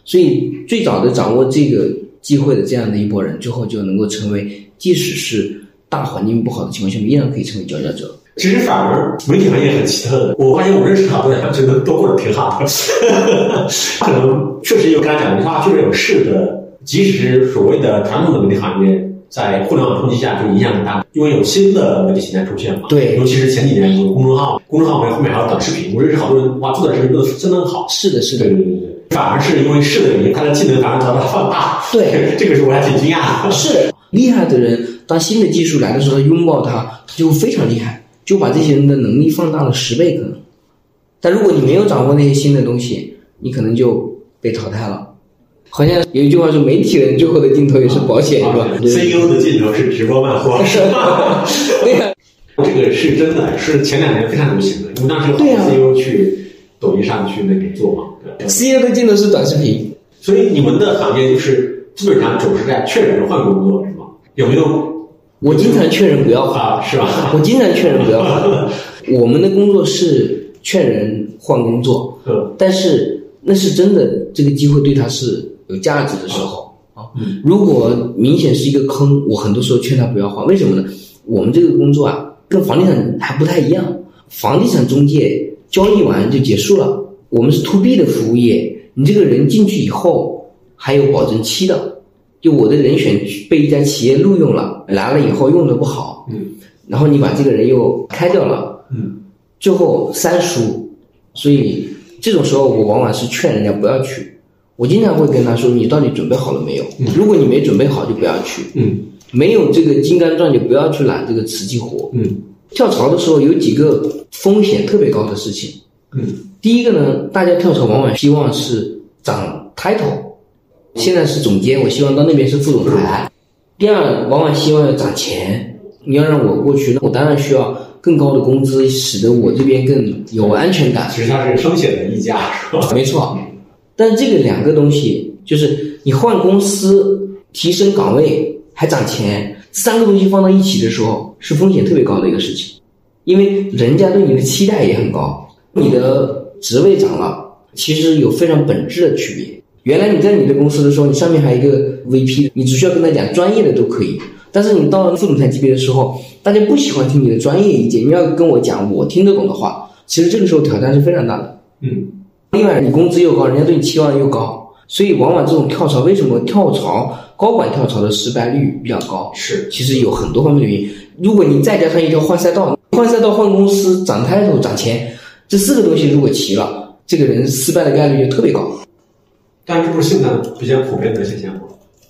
所以最早的掌握这个机会的这样的一波人，最后就能够成为，即使是大环境不好的情况下面，依然可以成为佼佼者。其实反而媒体行业很奇特的，我发现我认识好多人，他们觉得都过得挺好的，可能确实有刚才讲的话，确实有是的。即使是所谓的传统的媒体行业，在互联网冲击下就影响很大，因为有新的媒体形态出现嘛。对尤其是前几年有公众号，公众号后面后面还有短视频，我认识好多人，哇，做短视频做的真的很好。是的，是的对，对对对，反而是因为是的原因，他的技能反而得到放大。对，这个是我还挺惊讶的。是厉害的人，当新的技术来的时候，他拥抱它，他就会非常厉害，就把这些人的能力放大了十倍可能。但如果你没有掌握那些新的东西，你可能就被淘汰了。好像有一句话说，媒体人最后的镜头也是保险，是吧？CEO 的镜头是直播卖货，是吧？对呀、这个是真的，是前两年非常流行的，因为当时有好多对啊 CEO 去抖音上去那边做嘛。对 CEO 的镜头是短视频，所以你们的行业就是基本上总是在劝人换工作，是吗？有没有我经常劝人不要换，啊？是吧？我经常劝人不要换。我们的工作是劝人换工作，嗯但是那是真的，这个机会对他是有价值的时候啊。嗯如果明显是一个坑，我很多时候劝他不要换。为什么呢？我们这个工作啊，跟房地产还不太一样。房地产中介交易完就结束了，我们是 to B 的服务业，你这个人进去以后还有保证期的。就我的人选被一家企业录用了，来了以后用的不好，嗯然后你把这个人又开掉了，嗯最后三输，所以这种时候我往往是劝人家不要去。我经常会跟他说：“你到底准备好了没有？如果你没准备好，就不要去。嗯没有这个金刚钻，就不要去揽这个瓷器活。嗯跳槽的时候有几个风险特别高的事情。嗯第一个呢，大家跳槽往往希望是涨 title，现在是总监，我希望到那边是副总裁。第二，往往希望要涨钱。你要让我过去，那我当然需要更高的工资，使得我这边更有安全感。其实它是风险的溢价，是吧？没错，但这个两个东西，就是你换公司、提升岗位还涨钱，三个东西放到一起的时候，是风险特别高的一个事情，因为人家对你的期待也很高，你的职位涨了，其实有非常本质的区别。原来你在你的公司的时候，你上面还有一个 VP，你只需要跟他讲专业的都可以。但是你到了副总裁级别的时候，大家不喜欢听你的专业意见，你要跟我讲我听得懂的话。其实这个时候挑战是非常大的。嗯另外，你工资又高，人家对你期望又高，所以往往这种跳槽，为什么跳槽高管跳槽的失败率比较高？是其实有很多方面的原因。如果你再加上一条换赛道，换赛道、换公司、涨 title、涨钱，这四个东西如果齐了，这个人失败的概率就特别高。但这不是现在比较普遍的现象吗？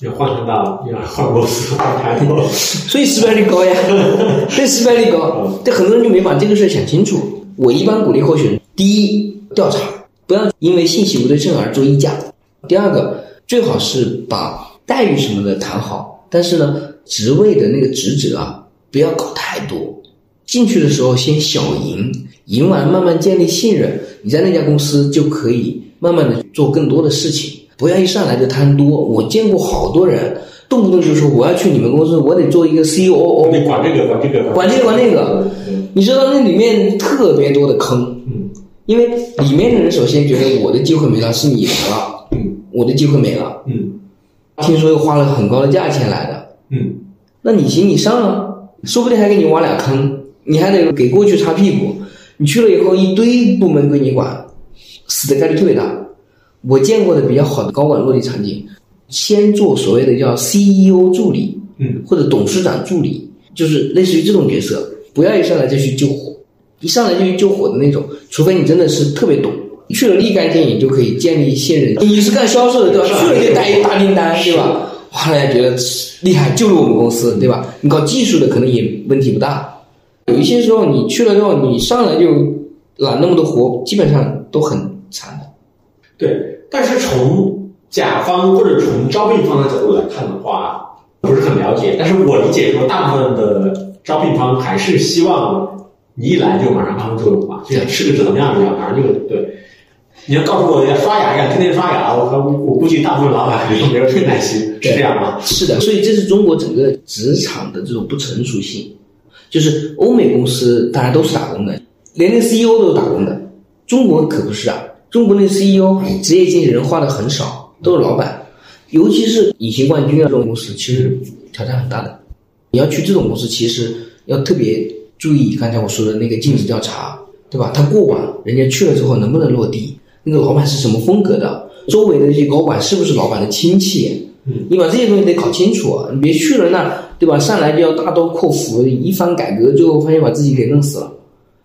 要换赛道，要换公司，换抬头。所以失败率高呀，所以失败率高，这很多人就没把这个事儿想清楚。我一般鼓励候选人，第一调查，不要因为信息不对称而做溢价；第二个，最好是把待遇什么的谈好，但是呢，职位的那个职责啊，不要搞太多。进去的时候先小赢，赢完慢慢建立信任，你在那家公司就可以慢慢的做更多的事情，不要一上来就贪多。我见过好多人，动不动就说我要去你们公司，我得做一个 COO，你管这个，管这个，管这个管那个，你知道那里面特别多的坑，嗯因为里面的人首先觉得我的机会没了，是你来了，嗯。我的机会没了，嗯。听说又花了很高的价钱来的，嗯。那你行你上啊，说不定还给你挖俩坑，你还得给过去擦屁股。你去了以后，一堆部门归你管，死的概率特别大。我见过的比较好的高管落地场景，先做所谓的叫 CEO 助理，嗯。或者董事长助理，就是类似于这种角色，不要一上来就去救火，一上来就去救火的那种，除非你真的是特别懂。去了立竿见影就可以建立信任。你是干销售的对吧？去了就带一大订单对吧？哇，大家觉得厉害，就是我们公司对吧？你搞技术的可能也问题不大。有一些时候你去了之后，你上来就揽那么多活，基本上都很惨的。对。但是从甲方或者从招聘方的角度来看的话，不是很了解。但是我理解说，大部分的招聘方还是希望你一来就马上发挥作用吧，就像吃个止疼药一样，马上就对。你要告诉我要刷牙一样，天天刷牙，我我我估计大部分老板肯定都没有这个耐心，是这样吗？是的，所以这是中国整个职场的这种不成熟性。就是欧美公司大家都是打工的，连那 CEO 都是打工的，中国可不是啊。中国那 CEO 职业经理人花的很少，都是老板，尤其是隐形冠军啊这种公司，其实挑战很大的。你要去这种公司，其实要特别注意刚才我说的那个尽职调查，对吧？他过往人家去了之后能不能落地？那个老板是什么风格的？周围的这些高管是不是老板的亲戚？嗯，你把这些东西得搞清楚啊！你别去了那，对吧？上来就要大刀阔斧，一番改革，最后发现把自己给弄死了。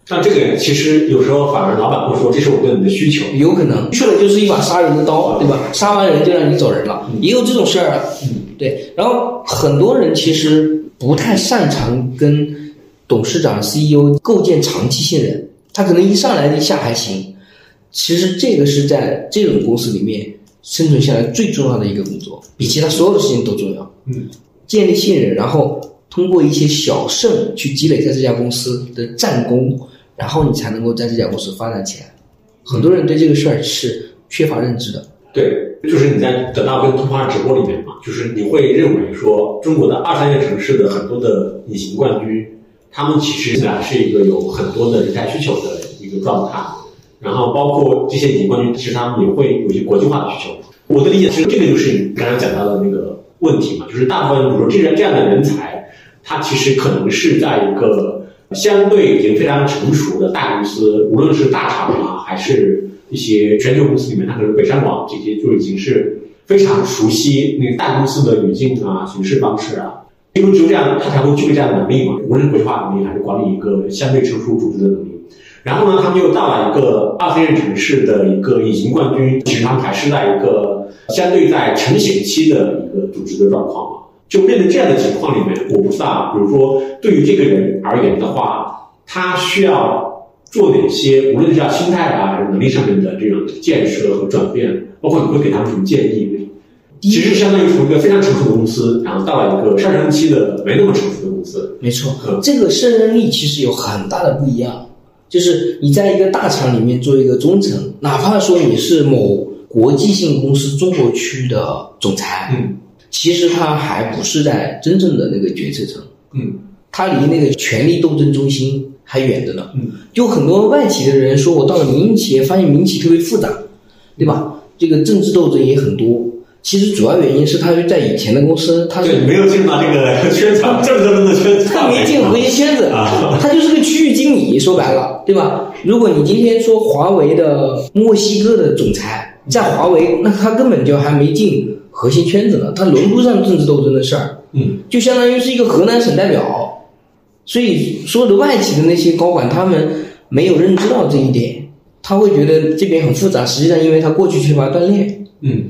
像这个其实有时候反而老板会说，这是我对你的需求。有可能去了就是一把杀人的刀，对吧？杀完人就让你走人了，也有这种事儿啊。对，然后很多人其实不太擅长跟董事长、CEO 构建长期信任，他可能一上来一下还行。其实这个是在这种公司里面生存下来最重要的一个工作，比其他所有的事情都重要。嗯，建立信任，然后通过一些小胜去积累在这家公司的战功，然后你才能够在这家公司发展起来。很多人对这个事儿是缺乏认知的。对，就是你在得到跟通话直播里面嘛，就是你会认为说，中国的二三线城市的很多的隐形冠军，他们其实现在是一个有很多的人才需求的一个状态。然后包括这些隐形冠军，其实他们也会有一些国际化的需求。我的理解是，这个就是你刚刚讲到的那个问题嘛，就是大部分比如说这样这样的人才，他其实可能是在一个相对已经非常成熟的大公司，无论是大厂啊，还是一些全球公司里面，他可能北上广这些就已经是非常熟悉那个大公司的语境啊、行事方式啊。因为只有这样，他才会具备这样的能力嘛，无论是国际化能力还是管理一个相对成熟组织的能力。然后呢，他们又到了一个二线城市的一个隐形冠军，其实他们还是在一个相对在成型期的一个组织的状况嘛。就面对这样的情况里面，我不知道，比如说对于这个人而言的话，他需要做哪些，无论是叫心态啊，还是能力上面的这种建设和转变，包括你会给他们什么建议？其实相当于从一个非常成熟的公司，然后到了一个上升期的没那么成熟的公司。没错，这个胜任力其实有很大的不一样。就是你在一个大厂里面做一个中层，哪怕说你是某国际性公司中国区的总裁，嗯，其实他还不是在真正的那个决策层，嗯，他离那个权力斗争中心还远着呢。嗯，就很多外企的人说，我到了民营企业，发现民企特别复杂，对吧？这个政治斗争也很多。其实主要原因是他在以前的公司，他是没有进入到这个 圈子，正正的圈子，他没进核心圈子，他就是个区域经理，说白了，对吧？如果你今天说华为的墨西哥的总裁在华为，那他根本就还没进核心圈子呢，他轮不上政治斗争的事儿，嗯，就相当于是一个河南省代表，所以所有的外企的那些高管，他们没有认知到这一点，他会觉得这边很复杂，实际上因为他过去缺乏锻炼，嗯。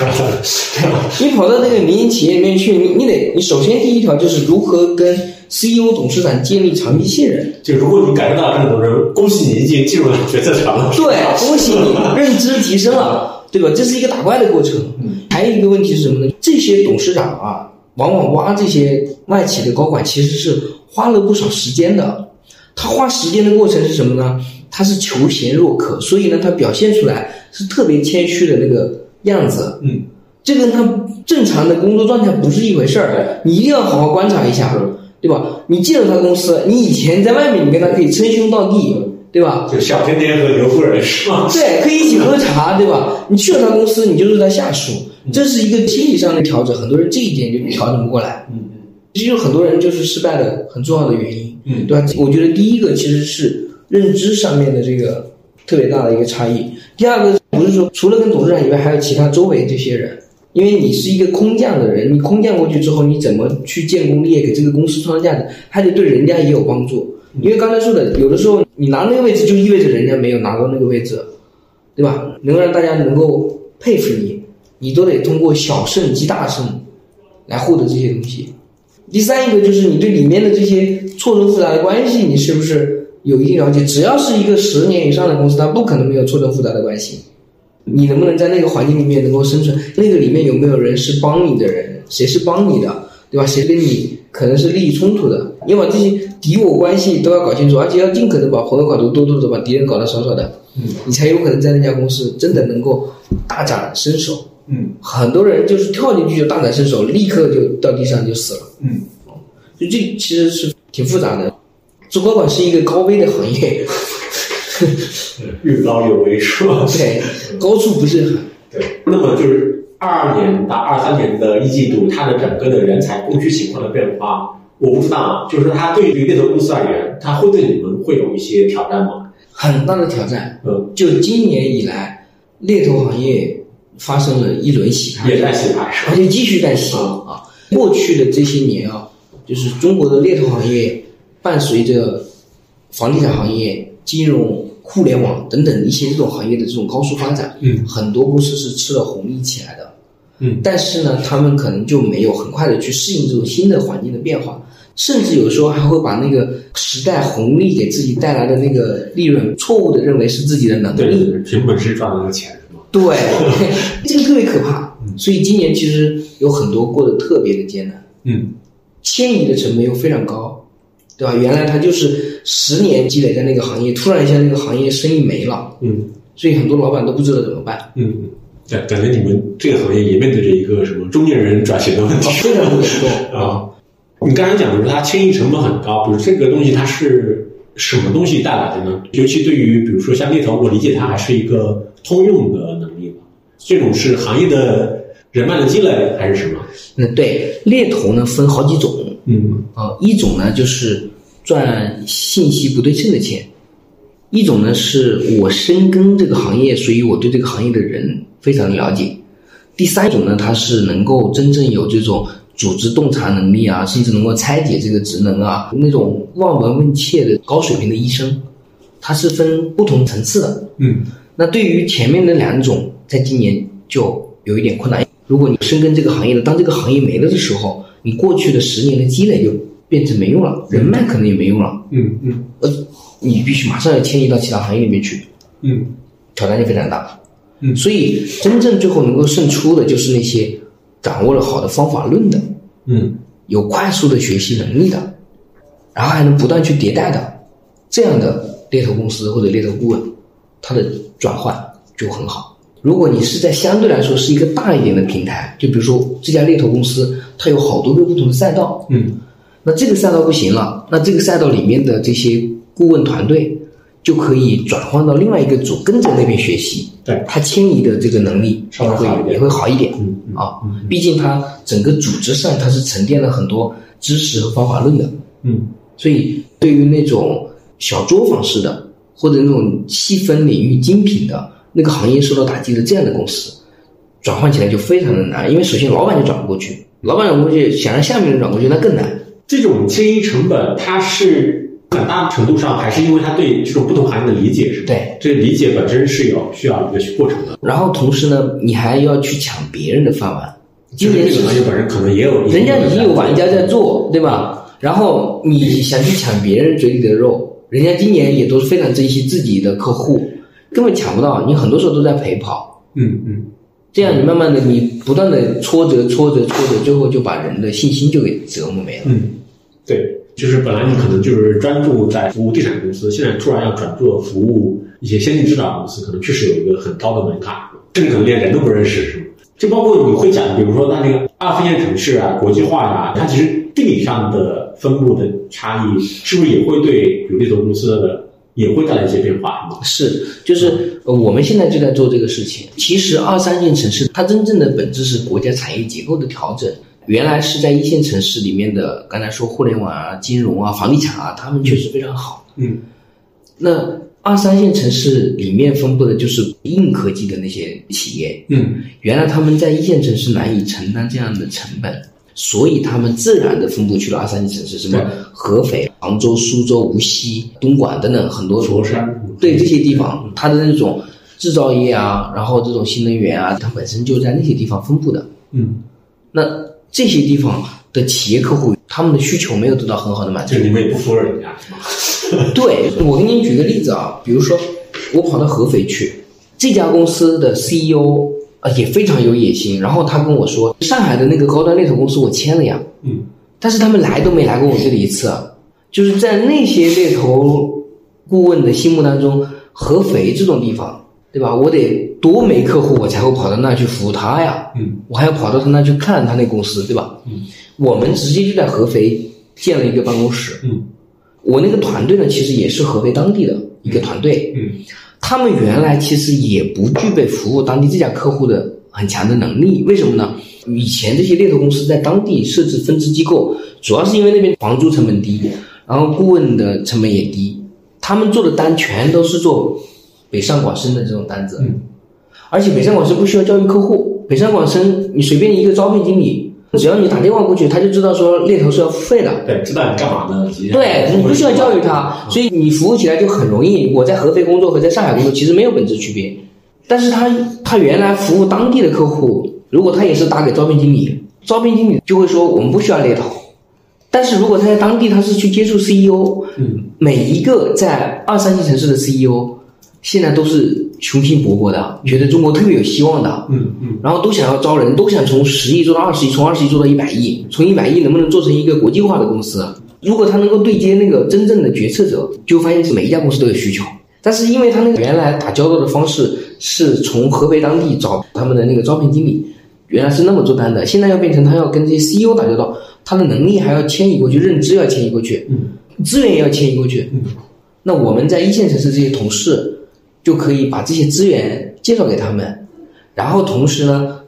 你跑到那个民营企业里面去，你你得，你首先第一条就是如何跟 CEO、董事长建立长期信任。就如果你感受到这种人，恭喜你已经进入了决策层了。对，恭喜你认知提升了，对吧？这是一个打怪的过程。还有一个问题是什么呢？这些董事长啊，往往挖这些外企的高管，其实是花了不少时间的。他花时间的过程是什么呢？他是求贤若渴，所以呢，他表现出来是特别谦虚的那个。样子，嗯，这跟他正常的工作状态不是一回事儿，你一定要好好观察一下，对吧？你进了他公司，你以前在外面，你跟他可以称兄道弟，对吧？就小甜甜和牛夫人是吗？对，可以一起喝茶，对吧？你去了他公司，你就是他下属，这是一个心理上的调整，很多人这一点就调整不过来，嗯嗯，这就是很多人就是失败的很重要的原因，嗯，对吧？我觉得第一个其实是认知上面的这个特别大的一个差异，第二个。除了跟董事长以外，还有其他周围这些人，因为你是一个空降的人，你空降过去之后，你怎么去建功立业，给这个公司创造价值，还得对人家也有帮助。因为刚才说的，有的时候你拿那个位置，就意味着人家没有拿到那个位置，对吧？能让大家能够佩服你，你都得通过小胜积大胜来获得这些东西。第三一个就是你对里面的这些错综复杂的关系，你是不是有一定了解？只要是一个十年以上的公司，它不可能没有错综复杂的关系。你能不能在那个环境里面能够生存？那个里面有没有人是帮你的人？谁是帮你的，对吧？谁跟你可能是利益冲突的？你把这些敌我关系都要搞清楚，而且要尽可能把朋友搞得多多的，把敌人搞得少少的，嗯，你才有可能在那家公司真的能够大展身手。嗯，很多人就是跳进去就大展身手，立刻就到地上就死了。嗯，就这其实是挺复杂的，做高管是一个高危的行业。越高越危，是吧？对，高处不是很对。那么就是二二年到二三年的一季度，它的整个的人才供需情况的变化，我不知道。就是它对于猎头公司而言，它会对你们会有一些挑战吗？很大的挑战。嗯，就今年以来，猎头行业发生了一轮洗牌，也在洗牌，而且继续在洗啊。过去的这些年啊，就是中国的猎头行业伴随着房地产行业、金融。互联网等等一些这种行业的这种高速发展，嗯，很多公司是吃了红利起来的，嗯，但是呢，他们可能就没有很快的去适应这种新的环境的变化，甚至有时候还会把那个时代红利给自己带来的那个利润，错误的认为是自己的能力，对凭本事赚了个钱是吗？对，这个特别可怕。所以今年其实有很多过得特别的艰难，嗯，迁移的成本又非常高，对吧？原来他就是。十年积累在那个行业，突然一下那个行业生意没了，嗯，所以很多老板都不知道怎么办，嗯，感感觉你们这个行业也面对着一个什么中年人转型的问题，非常严重 啊。你刚才讲的是它迁移成本很高，比如这个东西它是什么东西带来的呢？尤其对于比如说像猎头，我理解它还是一个通用的能力吧？这种是行业的人脉的积累还是什么？嗯，对，猎头呢分好几种，嗯啊，一种呢就是。赚信息不对称的钱，一种呢是我深耕这个行业，所以我对这个行业的人非常了解；第三种呢，他是能够真正有这种组织洞察能力啊，甚至能够拆解这个职能啊，那种望闻问切的高水平的医生，他是分不同层次的。嗯，那对于前面的两种，在今年就有一点困难。如果你深耕这个行业了，当这个行业没了的时候，你过去的十年的积累就变成没用了，人脉可能也没用了，嗯嗯。呃，你必须马上要迁移到其他行业里面去，嗯。挑战就非常大。嗯。所以真正最后能够胜出的就是那些掌握了好的方法论的，嗯。有快速的学习能力的，然后还能不断去迭代的，这样的猎头公司或者猎头顾问，它的转换就很好。如果你是在相对来说是一个大一点的平台，就比如说这家猎头公司，它有好多个不同的赛道，嗯那这个赛道不行了，那这个赛道里面的这些顾问团队就可以转换到另外一个组，跟着那边学习，对。他迁移的这个能力稍微好一点。会也会好一点。嗯嗯。啊，毕竟他整个组织上它是沉淀了很多知识和方法论的，嗯。所以对于那种小作坊式的或者那种细分领域精品的那个行业受到打击的这样的公司，转换起来就非常的难，因为首先老板就转不过去，老板转不过去，想让下面人转过去那更难。这种迁移成本，它是很大程度上还是因为他对这种不同行业的理解是吧？对，这理解本身是有需要一个过程的。然后同时呢，你还要去抢别人的饭碗。今年是这个行业本身可能也有，人家已经有玩家在做，对吧？然后你想去抢别人嘴里的肉，人家今年也都是非常珍惜自己的客户，根本抢不到。你很多时候都在陪跑，嗯嗯这样你慢慢的你不断的挫折、挫折、挫折，最后就把人的信心就给折磨没了。嗯，对，就是本来你可能就是专注在服务地产公司，现在突然要转做服务一些先进制造公司，可能确实有一个很高的门槛，甚至可能连人都不认识，是吗？就包括你会讲，比如说它这个二三线城市啊、国际化呀、它其实地理上的分布的差异，是不是也会对比如猎头公司的也会带来一些变化，是？就是，我们现在就在做这个事情。其实二三线城市它真正的本质是国家产业结构的调整。原来是在一线城市里面的，刚才说互联网啊、金融啊、房地产啊，他们确实非常好。嗯。那二三线城市里面分布的就是硬科技的那些企业，嗯。原来他们在一线城市难以承担这样的成本，所以他们自然的分布去了二三线城市，什么合肥、杭州、苏州、无锡、东莞等等很多佛山。对这些地方，它的那种制造业啊，然后这种新能源啊，它本身就在那些地方分布的。嗯，那这些地方的企业客户，他们的需求没有得到很好的满足就。你们也不服人家，是吗？对，我给你举个例子啊，比如说我跑到合肥去，这家公司的 CEO 啊也非常有野心，然后他跟我说，上海的那个高端猎头公司我签了呀，嗯但是他们来都没来过我这里一次，啊就是在那些猎头顾问的心目当中，合肥这种地方，对吧？我得多没客户，我才会跑到那去服务他呀，嗯。我还要跑到他那去看他那公司，对吧？嗯。我们直接就在合肥建了一个办公室，嗯。我那个团队呢，其实也是合肥当地的一个团队，嗯。他们原来其实也不具备服务当地这家客户的很强的能力，为什么呢？以前这些猎头公司在当地设置分支机构，主要是因为那边房租成本低，然后顾问的成本也低，他们做的单全都是做北上广深的这种单子，嗯而且北上广深不需要教育客户，北上广深你随便一个招聘经理，只要你打电话过去，他就知道说猎头是要付费的，对，知道你干嘛的，对你不需要教育他，所以你服务起来就很容易。我在合肥工作和在上海工作其实没有本质区别，但是他他原来服务当地的客户，如果他也是打给招聘经理，招聘经理就会说我们不需要猎头，但是如果他在当地他是去接触 CEO，嗯。每一个在二三线城市的 CEO，现在都是雄心勃勃的，觉得中国特别有希望的，嗯嗯然后都想要招人，都想从十亿做到二十亿，从二十亿做到一百亿，从一百亿能不能做成一个国际化的公司？如果他能够对接那个真正的决策者，就发现每一家公司都有需求。但是因为他那个原来打交道的方式是从合肥当地找他们的那个招聘经理，原来是那么做单的，现在要变成他要跟这些 CEO 打交道，他的能力还要迁移过去，认知要迁移过去，嗯资源也要迁移过去。嗯那我们在一线城市这些同事就可以把这些资源介绍给他们，然后同时呢，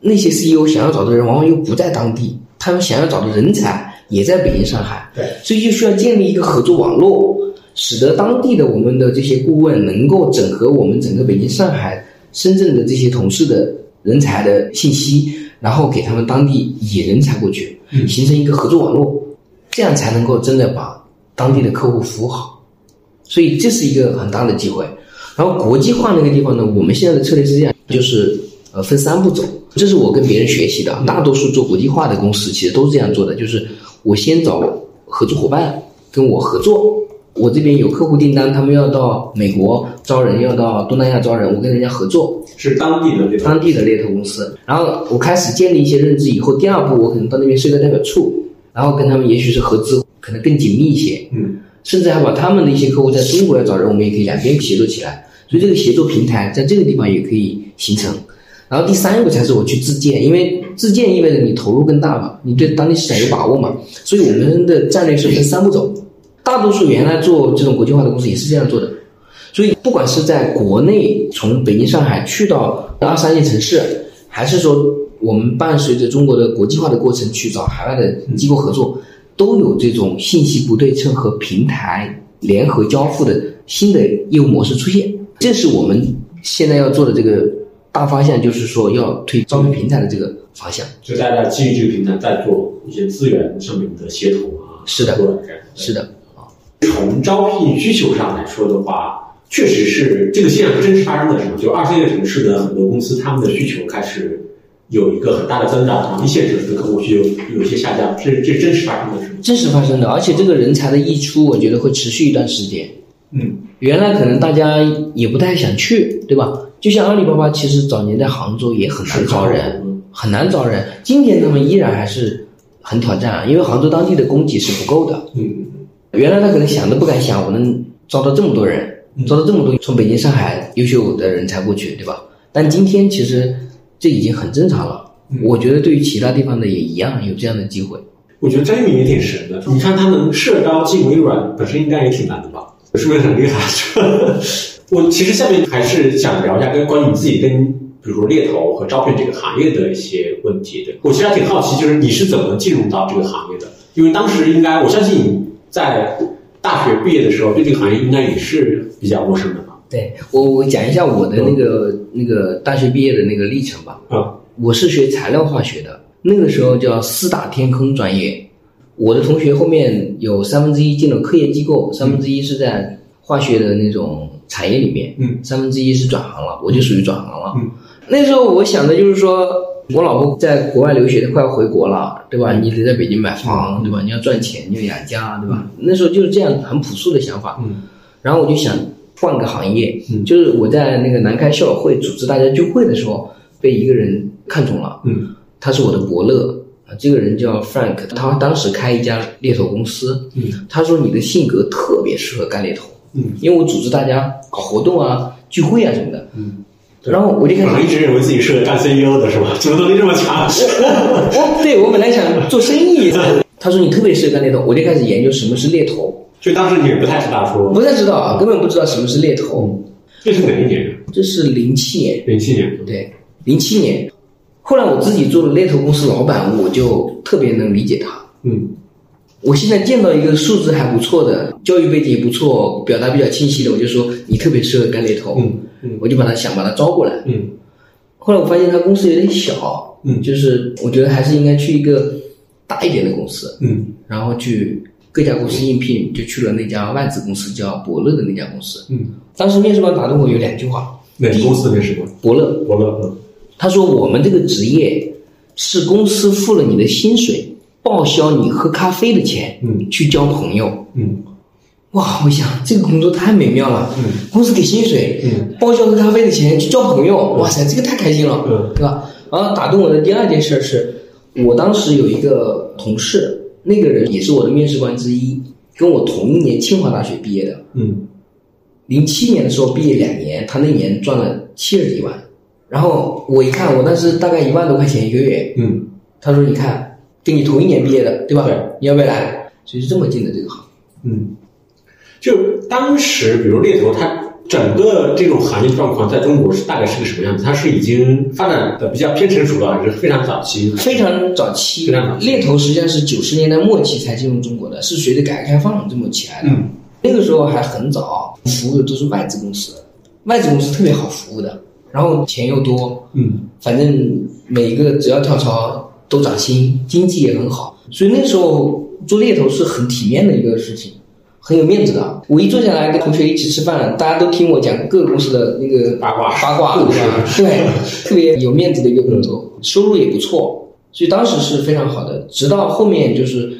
那些 CEO 想要找的人往往又不在当地，他们想要找的人才也在北京、上海，对，所以就需要建立一个合作网络，使得当地的我们的这些顾问能够整合我们整个北京、上海、深圳的这些同事的人才的信息，然后给他们当地引人才过去，嗯形成一个合作网络，这样才能够真的把当地的客户服务好。所以这是一个很大的机会。然后国际化那个地方呢，我们现在的策略是这样，就是呃，分三步走，这是我跟别人学习的。大多数做国际化的公司其实都是这样做的，就是我先找合作伙伴跟我合作，我这边有客户订单，他们要到美国招人，要到东南亚招人，我跟人家合作，是当地的猎，当地的猎头公司。然后我开始建立一些认知以后，第二步我可能到那边设个代表处，然后跟他们也许是合资，可能更紧密一些。嗯，甚至还把他们的一些客户在中国要找人，我们也可以两边协作起来。所以这个协作平台在这个地方也可以形成。然后第三个才是我去自建，因为自建意味着你投入更大嘛，你对当地市场有把握嘛。所以我们的战略是分三步走。大多数原来做这种国际化的公司也是这样做的。所以不管是在国内从北京、上海去到二三线城市，还是说我们伴随着中国的国际化的过程去找海外的机构合作，都有这种信息不对称和平台联合交付的新的业务模式出现。这是我们现在要做的这个大方向，就是说要推招聘平台的这个方向。就大家基于这个平台在做一些资源上面的协同啊，是的是的，啊，从招聘需求上来说的话，确实是这个现象真实发生的，时候？就二三线城市的很多公司，他们的需求开始有一个很大的增长，一线城市的客户需求有一些下降，这这真实发生的时候？真实发生的，而且这个人才的溢出，我觉得会持续一段时间。嗯，原来可能大家也不太想去，对吧？就像阿里巴巴，其实早年在杭州也很难招人，嗯很难招人。今天他们依然还是很挑战，因为杭州当地的供给是不够的。嗯原来他可能想都不敢想，我能招到这么多人，招到这么多从北京、上海优秀的人才过去，对吧？但今天其实这已经很正常了。我觉得对于其他地方的也一样有这样的机会。我觉得张一鸣也挺神的，你看他能社招进微软，本身应该也挺难的吧？是不是很厉害？我其实下面还是想聊一下跟关于你自己跟比如说猎头和招聘这个行业的一些问题的。我其实还挺好奇，就是你是怎么进入到这个行业的？因为当时应该，我相信你在大学毕业的时候对这个行业应该也是比较陌生的吧？对我，我讲一下我的那个、那个大学毕业的那个历程吧。啊，我是学材料化学的，那个时候叫四大天坑专业。我的同学后面有三分之一进了科研机构，三分之一是在化学的那种产业里面，嗯，三分之一是转行了，我就属于转行了。嗯，那时候我想的就是说，我老婆在国外留学，她快要回国了，对吧？你得在北京买房，对吧？你要赚钱，你要养家，对吧？那时候就是这样很朴素的想法。嗯，然后我就想换个行业，嗯就是我在那个南开校友会组织大家聚会的时候，被一个人看中了，嗯他是我的伯乐啊，这个人叫 Frank，他当时开一家猎头公司，嗯他说你的性格特别适合干猎头，嗯因为我组织大家搞活动啊、聚会啊什么的，嗯，然后我就开始一直认为自己适合干 CEO 的是吧？组织能力这么强。我对我本来想做生意，他说你特别适合干猎头，我就开始研究什么是猎头，就当时你也不太知道说不太知道啊，根本不知道什么是猎头，这是哪一年？这是零七年，零七年。对，零七年，后来我自己做了猎头公司老板，我就特别能理解他。嗯我现在见到一个素质还不错的，教育背景也不错，表达比较清晰的，我就说你特别适合干猎头，嗯嗯我就把他想把他招过来。嗯后来我发现他公司有点小，嗯就是我觉得还是应该去一个大一点的公司，嗯然后去各家公司应聘，就去了那家外资公司叫伯乐的那家公司。嗯，当时面试官打动我有两句话，哪个公司的面试官？伯乐伯乐。嗯他说：“我们这个职业是公司付了你的薪水，报销你喝咖啡的钱，嗯去交朋友。嗯哇，我想这个工作太美妙了。嗯公司给薪水，嗯报销喝咖啡的钱去交朋友，哇塞，这个太开心了，嗯对吧？然后打动我的第二件事是，我当时有一个同事，那个人也是我的面试官之一，跟我同一年清华大学毕业的。嗯零七年的时候毕业两年，他那年赚了七十几万。然后我一看，我那是大概一万多块钱一个月，嗯他说：“你看，跟你同一年毕业的，对吧？对你要不要来？”所以是这么进的这个行。嗯，就当时比如猎头，它整个这种行业状况在中国是大概是个什么样子？它是已经发展的比较偏成熟了，还是非常早期？非常早期，非常早期猎头实际上是九十年代末期才进入中国的，是随着改革开放这么起来的。嗯那个时候还很早，服务的都是外资公司，外资公司特别好服务的，然后钱又多，嗯反正每一个只要跳槽都涨薪，经济也很好，所以那时候做猎头是很体面的一个事情。很有面子的。我一坐下来跟同学一起吃饭，大家都听我讲各个公司的那个八卦八卦，对？对，特别有面子的一个工作，收入也不错，所以当时是非常好的。直到后面就是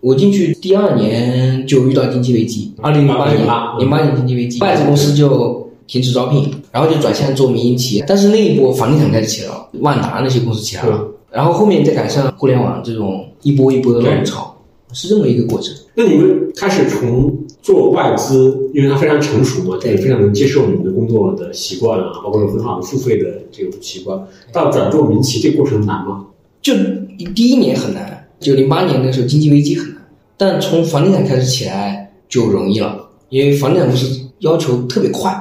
我进去第二年就遇到经济危机，二零零八年08零八年经济危机，外资公司就停止招聘，然后就转向做民营企业。但是那一波房地产开始起来了，万达那些公司起来了，然后后面再赶上互联网这种一波一波的浪潮，是这么一个过程。那你们开始从做外资，因为它非常成熟嘛，对也非常能接受你们的工作的习惯啊，包括有很好的付费的这种习惯，到转做民企这个过程难吗？就第一年很难，就零八年那时候经济危机很难，但从房地产开始起来就容易了，因为房地产公司要求特别快，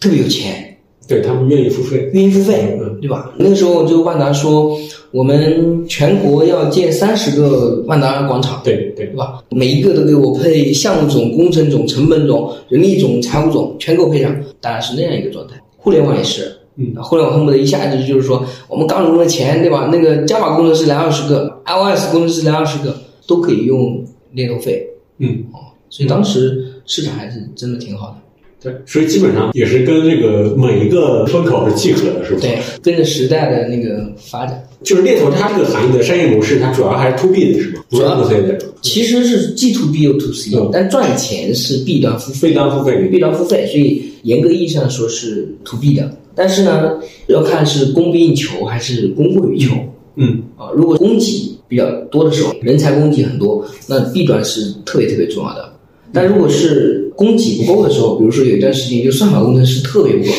特别有钱，对他们愿意付费，愿意付费嗯，对吧？那个时候就万达说，我们全国要建三十个万达广场，对对对吧？每一个都给我配项目总、工程总、成本总、人力总、财务总，全给我配上，大概是那样一个状态。互联网也是，嗯，互联网恨不得一下子就是说，我们刚融了钱，对吧？那个 Java 工程师来二十个，iOS 工程师来二十个，都可以用猎头费，嗯，哦所以当时市场还是真的挺好的。对，所以基本上也是跟这个每一个风口是契合的，是吧？对，跟着时代的那个发展，就是猎头它这个行业的商业模式，它主要还是 to B 的是吗？主要 to C 的，其实是既 to B 又 to C，、嗯但赚钱是 B 端付费。，B 端付费弊端付费，所以严格意义上说是 to B 的。但是呢，要看是供不应求还是供过于求嗯啊。如果供给比较多的时候，人才供给很多，那 B 端是特别特别重要的。但如果是供给不够的时候，比如说有一段时间就算法工程师特别不够，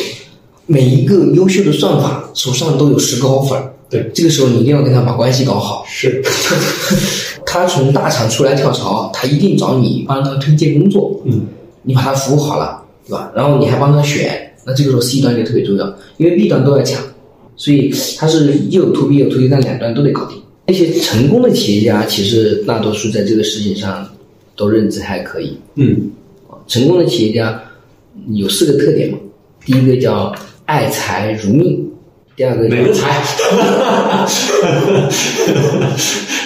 每一个优秀的算法手上都有十个 offer，对，这个时候你一定要跟他把关系搞好。是，他从大厂出来跳槽，他一定找你帮他推荐工作，嗯你把他服务好了，对吧？然后你还帮他选，那这个时候 C 端就特别重要，因为 B 端都要抢，所以它是又有 to B 又有 to C，但两端都得搞定。那些成功的企业家，其实大多数在这个事情上都认知还可以。嗯成功的企业家有四个特点嘛，第一个叫爱财如命，第二个叫哪个财？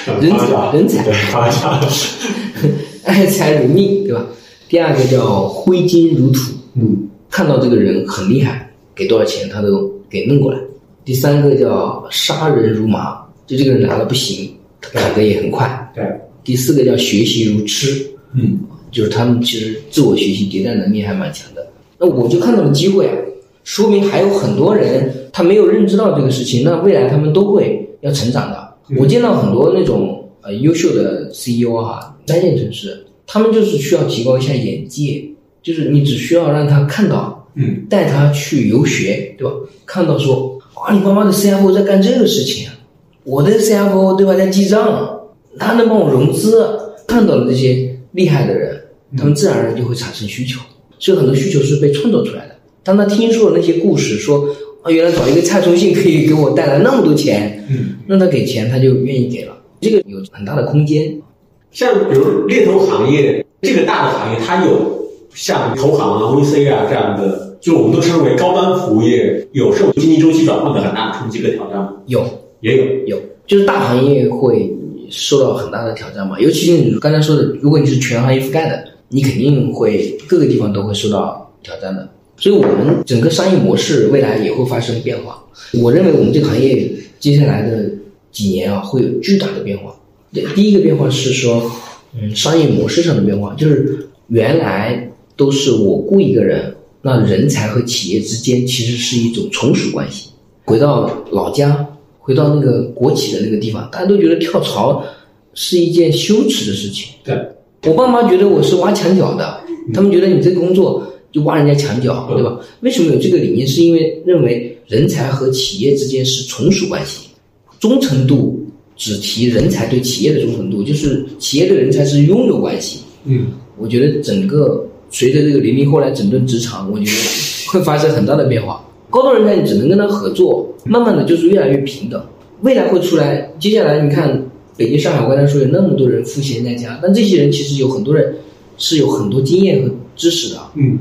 人开玩笑人才对，开玩笑。爱财如命，对吧？第二个叫挥金如土，嗯看到这个人很厉害，给多少钱他都给弄过来。第三个叫杀人如麻，就这个人来了不行，他砍得也很快。对，第四个叫学习如痴，嗯就是他们其实自我学习迭代能力还蛮强的。那我就看到了机会啊，说明还有很多人他没有认知到这个事情，那未来他们都会要成长的。嗯我见到很多那种呃优秀的 CEO 啊，三线城市，他们就是需要提高一下眼界，就是你只需要让他看到，嗯带他去游学，对吧？看到说阿里巴巴的 CFO 在干这个事情啊，我的 CFO 对吧，在记账，他能帮我融资，看到了这些厉害的人，他们自然而然就会产生需求，所以很多需求是被创造出来的。当他听说了那些故事，说啊，原来找一个蔡崇信可以给我带来那么多钱，嗯，那他给钱他就愿意给了，这个有很大的空间。像比如猎头行业这个大的行业，它有像投行啊、VC 啊这样的，就我们都称为高端服务业，有受经济周期转换的很大的冲击和挑战吗？有也有。有，就是大行业会受到很大的挑战嘛，尤其是你刚才说的，如果你是全行业覆盖的，你肯定会各个地方都会受到挑战的。所以，我们整个商业模式未来也会发生变化。我认为我们这个行业接下来的几年啊，会有巨大的变化。第一个变化是说，嗯，商业模式上的变化，就是原来都是我雇一个人，那人才和企业之间其实是一种从属关系。回到老家，回到那个国企的那个地方，大家都觉得跳槽是一件羞耻的事情。对，我爸妈觉得我是挖墙脚的，他们觉得你这个工作就挖人家墙角，嗯对吧？为什么有这个理念？是因为认为人才和企业之间是从属关系，忠诚度只提人才对企业的忠诚度，就是企业对人才是拥有关系。嗯我觉得整个随着这个零零后来整顿职场，我觉得会发生很大的变化。高端人才你只能跟他合作，慢慢的就是越来越平等。未来会出来，接下来你看北京、上海，我刚才说有那么多人赋闲在家，但这些人其实有很多人是有很多经验和知识的。嗯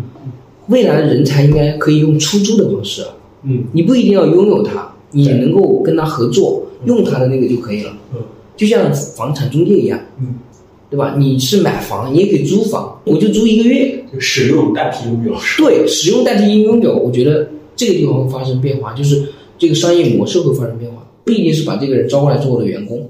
未来的人才应该可以用出租的方式，啊嗯你不一定要拥有它，你能够跟他合作，用他的那个就可以了。嗯就像房产中介一样，嗯，对对吧？你是买房，你也可以租房，我就租一个月。就使用代替拥有，对，使用代替拥有，我觉得这个地方会发生变化，就是这个商业模式会发生变化，不一定是把这个人招过来做我的员工。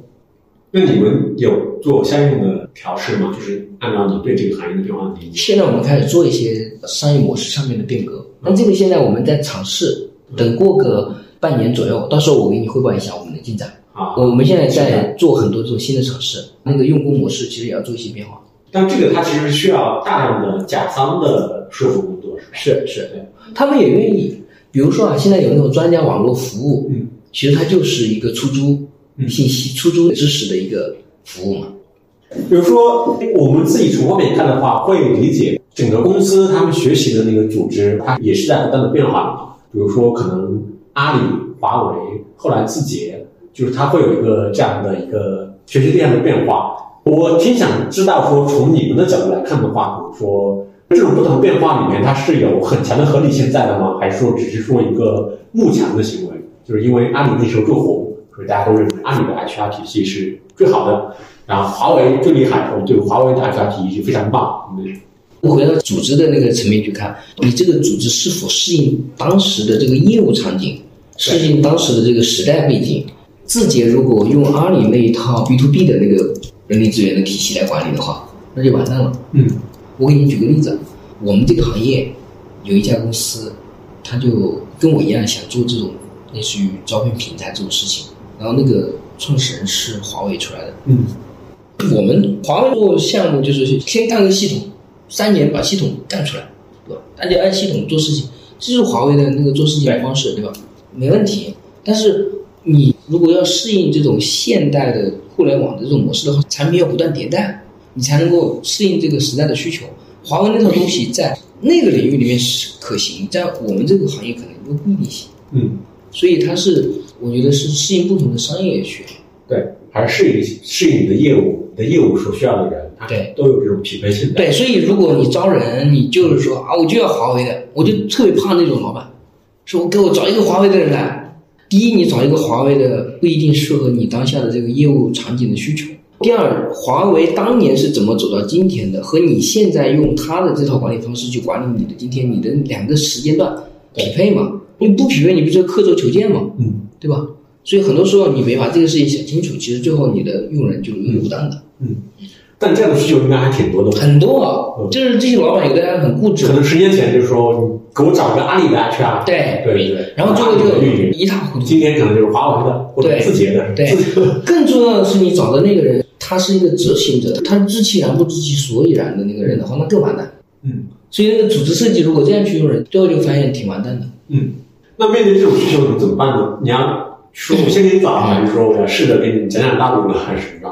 那你们有做相应的调试吗？就是按照你对这个行业的变化的理解。现在我们开始做一些商业模式上面的变革，那这个现在我们在尝试，等过个半年左右，到时候我给你汇报一下我们的进展。啊，我们现在在做很多这种新的尝试，那个用工模式其实也要做一些变化。但这个它其实需要大量的甲方的说服工作，是吧？是是，他们也愿意。比如说啊，现在有那种专家网络服务，嗯，其实它就是一个出租嗯信息、出租知识的一个服务嘛。比如说，我们自己从外面看的话，会理解整个公司他们学习的那个组织，它也是在不断的变化。比如说，可能阿里、华为，后来字节，就是它会有一个这样的一个学习力量的变化。我挺想知道说，从你们的角度来看的话，比如说这种不同变化里面，它是有很强的合理性在的吗？还是说只是说一个慕强的行为？就是因为阿里那时候最红，所以大家都认阿里的 HR 体系是最好的。然后华为最厉害，我们对华为的 HR 体系是非常棒。我们，回到组织的那个层面去看，你这个组织是否适应当时的这个业务场景，适应当时的这个时代背景。字节如果用阿里那一套 B to B 的那个人力资源的体系来管理的话，那就完蛋了。嗯，我给你举个例子，我们这个行业有一家公司，他就跟我一样想做这种类似于招聘平台这种事情，然后那个创始人是华为出来的。嗯，我们华为做项目就是先干个系统，三年把系统干出来，对吧？大家按系统做事情，这是华为的那个做事情的方式，对吧？没问题。但是你如果要适应这种现代的互联网的这种模式的话，产品要不断迭代，你才能够适应这个时代的需求。华为那套东西在那个领域里面是可行，在我们这个行业可能又不一定行。嗯，所以它是我觉得是适应不同的商业需要。对，还是适应适应你的业务，你的业务所需要的人，对都有这种匹配性的。对，所以如果你招人，你就是说啊，我就要华为的，我就特别怕那种老板，说我给我找一个华为的人来。第一，你找一个华为的不一定适合你当下的这个业务场景的需求。第二，华为当年是怎么走到今天的，和你现在用它的这套管理方式去管理你的今天，你的两个时间段匹配吗？你不匹配，你不是刻舟求剑吗？嗯对吧？所以很多时候你没把这个事情想清楚，其实最后你的用人就一路当的。嗯，但这样的需求应该还挺多的。很多啊嗯，就是这些老板有的人很固执可，能十年前就是说，你给我找一个阿里的 HR，对对对对，然后最后就，一塌糊涂。今天可能就是华为的或者字节的，对更重要的是，你找的那个人，他是一个执行者，他知其然不知其所以然的那个人的话，那更完蛋。嗯所以那个组织设计如果这样去用人，最后就发现挺完蛋的。嗯。那面对这种需求，你怎么办呢？你要说我 先给你找，还是说我要试着给你讲讲道理呢，还是什么？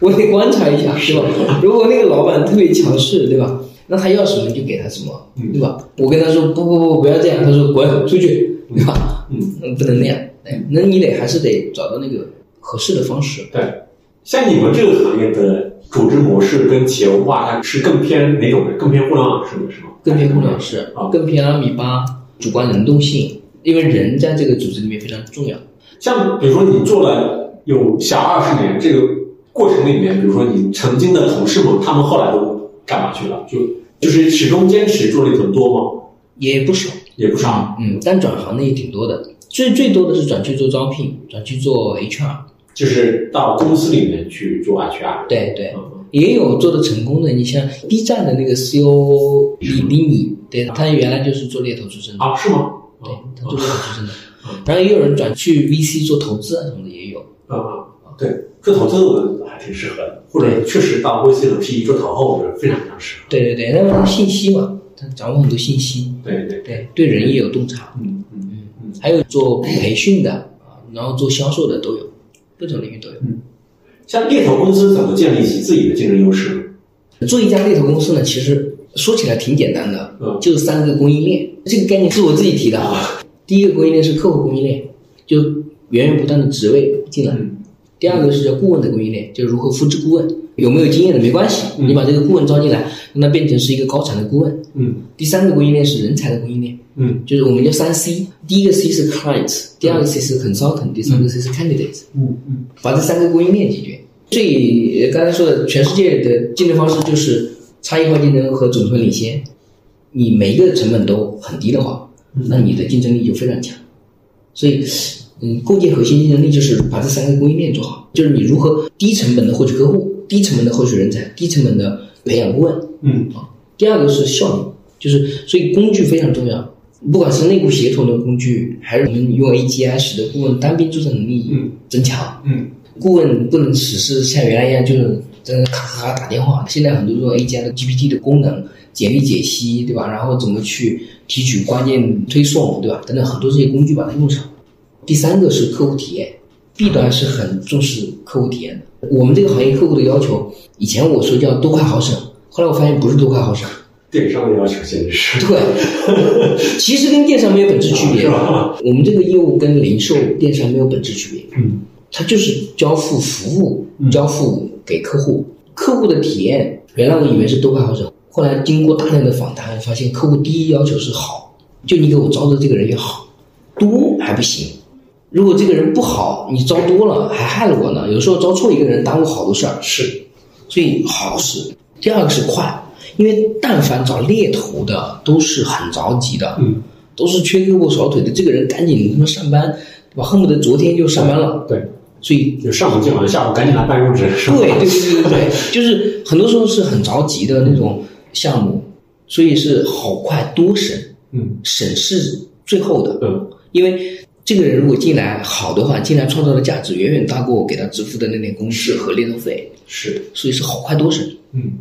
我得观察一下，对吧？如果那个老板特别强势，对吧？那他要什么就给他什么，嗯对吧？我跟他说不不不不要这样，他说滚出去，对吧？嗯，嗯，不能那样。哎，那你得还是得找到那个合适的方式。对。像你们这个行业的组织模式跟企业文化，它是更偏哪种的？更偏互联网式的是吗？更偏互联网式啊，更偏阿米巴，主观能动性，因为人在这个组织里面非常重要。像比如说你做了有小二十年，这个过程里面，比如说你曾经的同事们，他们后来都干嘛去了？就就是始终坚持做了很多吗？也不少，也不少。嗯，但转行的也挺多的。最最多的是转去做招聘，转去做 HR，就是到公司里面去做 HR。对对，嗯也有做的成功的。你像 B 站的那个 CEO 李李米，对他原来就是做猎头出身的，啊，是吗？对他做猎头出身的。然后也有人转去 VC 做投资啊什么的也有。啊啊，对，做投资我觉得还挺适合的，或者确实到 VC 和 PE 做投后，我觉得非常非常适合。对对对，那么信息嘛，他掌握很多信息，对对，对对人也有洞察。嗯嗯嗯。还有做培训的啊，然后做销售的都有，各种领域都有。嗯像猎头公司怎么建立起自己的竞争优势呢？做一家猎头公司呢，其实说起来挺简单的，嗯就三个供应链。这个概念是我自己提的啊。第一个供应链是客户供应链，就源源不断的职位进来。嗯第二个是叫顾问的供应链，就是如何复制顾问，有没有经验的没关系，嗯你把这个顾问招进来，让他变成是一个高产的顾问。嗯第三个供应链是人才的供应链，嗯就是我们叫三 C，第一个 C 是 client，第二个 C 是 consultant，第三个 C 是 candidate，嗯嗯。把这三个供应链解决。所以呃刚才说的，全世界的竞争方式就是差异化竞争和总成本领先。你每一个成本都很低的话，那你的竞争力就非常强。所以，嗯，构建核心竞争力就是把这三个供应链做好，就是你如何低成本的获取客户，低成本的获取人才，低成本的培养顾问。嗯啊，第二个是效率，就是所以工具非常重要，不管是内部协同的工具，还是我们用 AGI 使得顾问单兵作战能力嗯增强。嗯顾问不能只是像原来一样就是在那咔咔咔打电话，现在很多用 AGI 的 GPT 的功能，简历解析，对吧？然后怎么去提取关键推送，对吧？等等很多这些工具把它用上。第三个是客户体验，B 端是很重视客户体验的。我们这个行业客户的要求，以前我说叫多快好省，后来我发现不是多快好省，电商的要求简直是对，其实跟电商没有本质区别是。吧？我们这个业务跟零售、电商没有本质区别，嗯它就是交付服务嗯，交付给客户。客户的体验，原来我以为是多快好省，后来经过大量的访谈，发现客户第一要求是好，就你给我招的这个人要好，多还不行。如果这个人不好，你招多了还害了我呢。有时候招错一个人，耽误好多事儿。是所以好是第二个是快，因为但凡找猎头的都是很着急的，嗯都是缺胳膊少腿的，这个人赶紧他妈上班，对吧？恨不得昨天就上班了。对，所以就上午见完，下午赶紧拿办公室？对对对对对，就是很多时候是很着急的那种项目，所以是好快多省，嗯省是最后的，嗯因为这个人如果进来好的话，进来创造的价值远远大过我给他支付的那点工资和猎头费，是所以是好快多省。嗯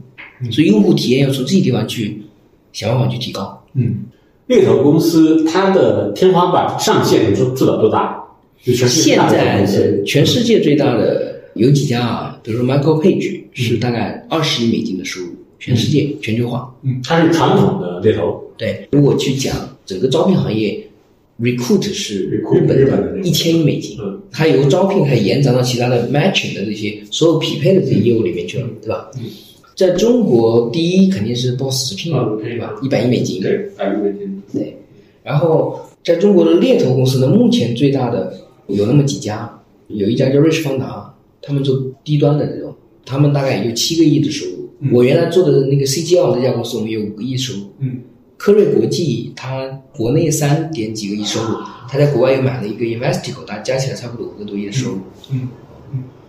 所以用户体验要从这些地方去想办法去提高。嗯。猎头公司它的天花板上限，你说做到多大？就全世界现在全世界最大的有几家啊？比如说 Michael Page 是大概二十亿美金的收入，全世界全球化。嗯，它是传统的猎头，对，如果去讲整个招聘行业，Recruit 是日本的一千亿美金，嗯。它由招聘还延展到其他的 matching 的这些所有匹配的这些业务里面去了，对吧？嗯在中国，第一肯定是 Boss 直聘，啊对吧？一百亿美金，对，百亿美金，对，然后在中国的猎头公司呢，目前最大的有那么几家，有一家叫瑞士方达，他们做低端的这种，他们大概也就七个亿的收入。嗯我原来做的那个 CGL 这家公司，我们有五个亿收入。嗯科瑞国际它国内三点几个亿收入，它在国外又买了一个 Investico，大家加起来差不多五个多亿的收入。嗯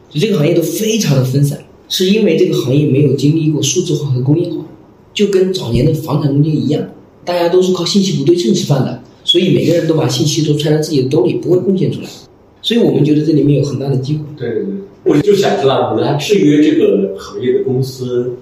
所以这个行业都非常的分散，是因为这个行业没有经历过数字化和工业化，就跟早年的房产中介一样，大家都是靠信息不对称吃饭的，所以每个人都把信息都揣在自己的兜里，不会贡献出来。所以我们觉得这里面有很大的机会。对对对，我就想知道你来制约这个行业的公司，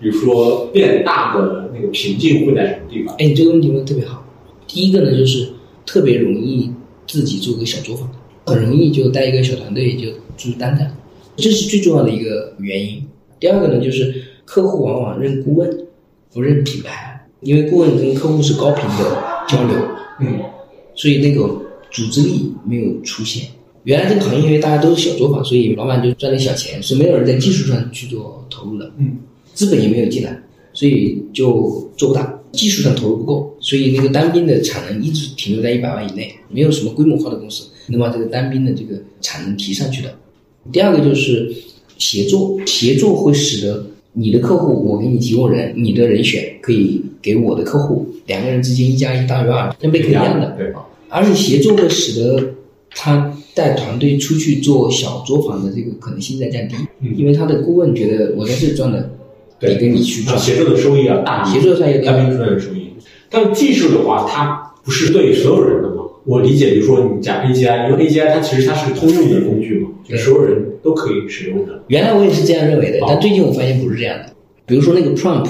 比如说变大的那个瓶颈会在什么地方？哎，你这个问题问的特别好。第一个呢，就是特别容易自己做个小作坊，很容易就带一个小团队就出单干，这是最重要的一个原因。第二个呢，就是客户往往认顾问，不认品牌，因为顾问跟客户是高频的交流，嗯所以那个组织力没有出现。原来这个行业因为大家都是小作坊，所以老板就赚点小钱，是没有人在技术上去做投入的。嗯资本也没有进来，所以就做不大，技术上投入不够，所以那个单兵的产能一直停留在一百万以内，没有什么规模化的公司能把这个单兵的这个产能提上去的。第二个就是协作，协作会使得你的客户，我给你提供人，你的人选可以给我的客户，两个人之间一加一大于二，跟贝壳一样的。对而且协作会使得他带团队出去做小作坊的这个可能性在降低，嗯因为他的顾问觉得我在这里赚的比跟你去赚，协作的收益要大协作上也单兵出来的收益。但技术的话，它不是对所有人的嘛？我理解，比如说你讲 AGI，因为 AGI 它其实它是个通用的工具嘛，就所有人都可以使用的。原来我也是这样认为的哦，但最近我发现不是这样的。比如说那个 prompt，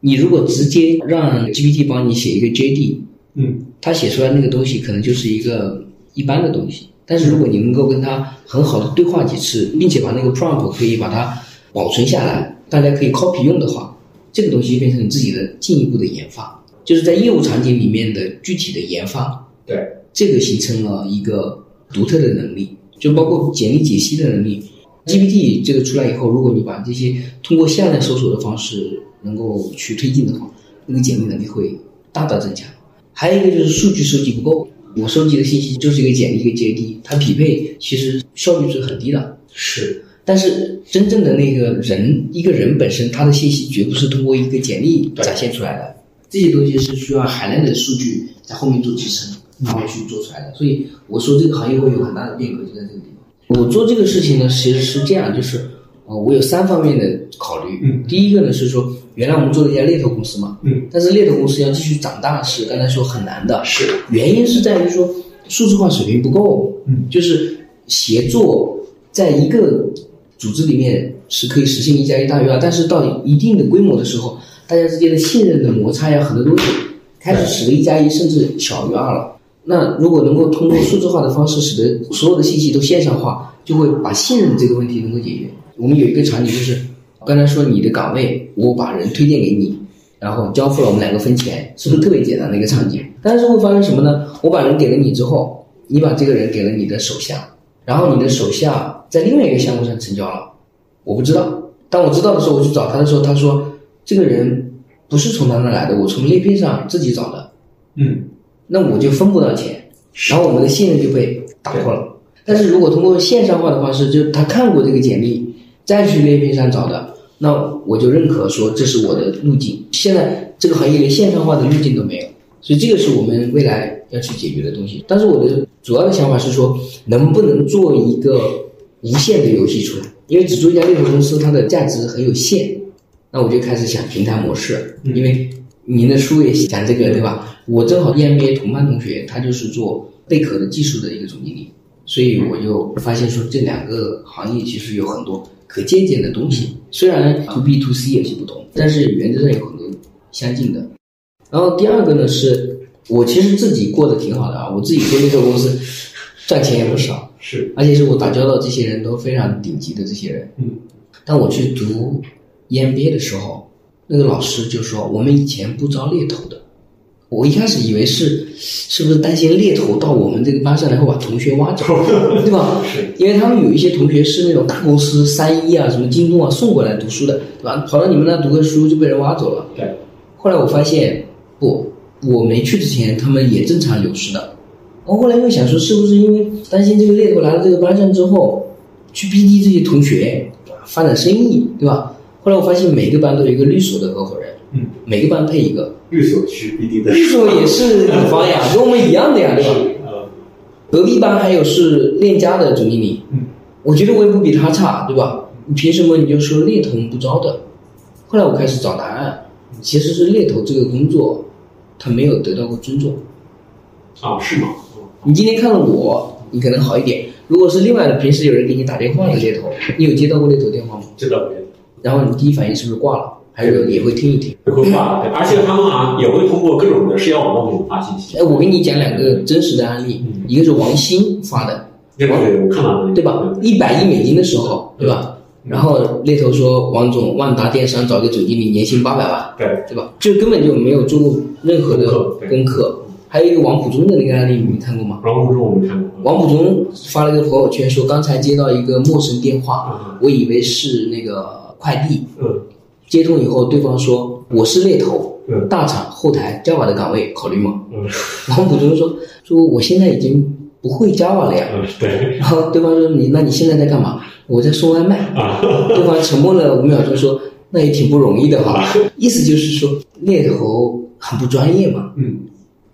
你如果直接让 GPT 帮你写一个 JD，嗯它写出来那个东西可能就是一个一般的东西。但是如果你能够跟他很好的对话几次，并且把那个 prompt 可以把它保存下来，大家可以 copy 用的话，这个东西变成你自己的进一步的研发，就是在业务场景里面的具体的研发，对，这个形成了一个独特的能力，就包括简历解析的能力。GPT 这个出来以后，如果你把这些通过向量搜索的方式能够去推进的话，那个简历能力会大大增强。还有一个就是数据收集不够，我收集的信息就是一个简历一个 JD，它匹配其实效率是很低的。是但是真正的那个人，一个人本身，他的信息绝不是通过一个简历展现出来的，这些东西是需要海量的数据在后面做支撑，然后去做出来的。所以我说这个行业会有很大的变革，就在这个地方。我做这个事情呢，其实是这样，就是呃，我有三方面的考虑。嗯第一个呢是说，原来我们做了一家猎头公司嘛，嗯，但是猎头公司要继续长大是刚才说很难的，是，原因是在于说数字化水平不够，嗯，就是协作在一个组织里面是可以实现一加一大于二，但是到一定的规模的时候，大家之间的信任的摩擦呀，很多东西开始使得一加一甚至小于二了。那如果能够通过数字化的方式，使得所有的信息都线上化，就会把信任这个问题能够解决。我们有一个场景就是，刚才说你的岗位，我把人推荐给你，然后交付了，我们两个分钱，是不是特别简单的一个场景？但是会发生什么呢？我把人给了你之后，你把这个人给了你的手下，然后你的手下在另外一个项目上成交了，我不知道。当我知道的时候，我去找他的时候，他说这个人不是从他那来的，我从猎聘上自己找的，嗯，那我就分不到钱，然后我们的信任就被打破了。但是如果通过线上化的方式，就是他看过这个简历，再去猎聘上找的，那我就认可说这是我的路径。现在这个行业连线上化的路径都没有，所以这个是我们未来要去解决的东西。但是我的主要的想法是说，能不能做一个无限的游戏出来？因为只做一家猎头公司，它的价值很有限。那我就开始想平台模式，因为您的书也讲这个，对吧？我正好 EMBA 同班同学，他就是做贝壳的技术的一个总经理，所以我就发现说这两个行业其实有很多可借鉴的东西。虽然 to B to C 有些不同，但是原则上有很多相近的。然后第二个呢，是我其实自己过得挺好的啊，我自己做猎头公司 赚钱也不少，是，而且是我打交道这些人都非常顶级的这些人。嗯，当我去读 EMBA 的时候，那个老师就说我们以前不招猎头的。我一开始以为是是不是担心猎头到我们这个班上来会把同学挖走，对吧？是，因为他们有一些同学是那种大公司三一啊、什么京东啊送过来读书的，对吧？跑到你们那读个书就被人挖走了。对，后来我发现不，我没去之前他们也正常流失的。我后来又想说，是不是因为担心这个猎头来了这个班上之后，去逼逼这些同学发展生意，对吧？后来我发现每个班都有一个律所的合伙人，嗯，每个班配一个，律所是必定的，律所也是乙方呀，跟我们一样的呀，对吧？呃，隔壁班还有是链家的总经理，嗯，我觉得我也不比他差，对吧？你凭什么你就说猎头不招的？后来我开始找答案，其实是猎头这个工作，他没有得到过尊重。啊，是吗？你今天看了我，你可能好一点。如果是另外的，平时有人给你打电话的猎头，你有接到过猎头电话吗？知道没有？然后你第一反应是不是挂了？还是也会听一听？也会挂了，而且他们啊也会通过各种的社交网络给你发信息。哎，我给你讲两个真实的案例，嗯一个是王鑫发的，这个我看到了，对吧？一百亿美金的时候，对吧？然后猎头说，王总，万达电商找个总经理，年薪八百万，对，对吧？就根本就没有做过任何的功课。还有一个王普忠的那个案例，你们看过吗？王普中我没看过，王普忠发了一个朋友圈说，刚才接到一个陌生电话，嗯我以为是那个快递，嗯接通以后，对方说我是猎头，嗯大厂后台 Java 的岗位考虑吗？嗯王普忠说说我现在已经不会 Java 了呀。嗯，对然后对方说你那你现在在干嘛？我在送外卖。啊，对方沉默了五秒钟说那也挺不容易的哈。意思就是说猎头很不专业嘛，嗯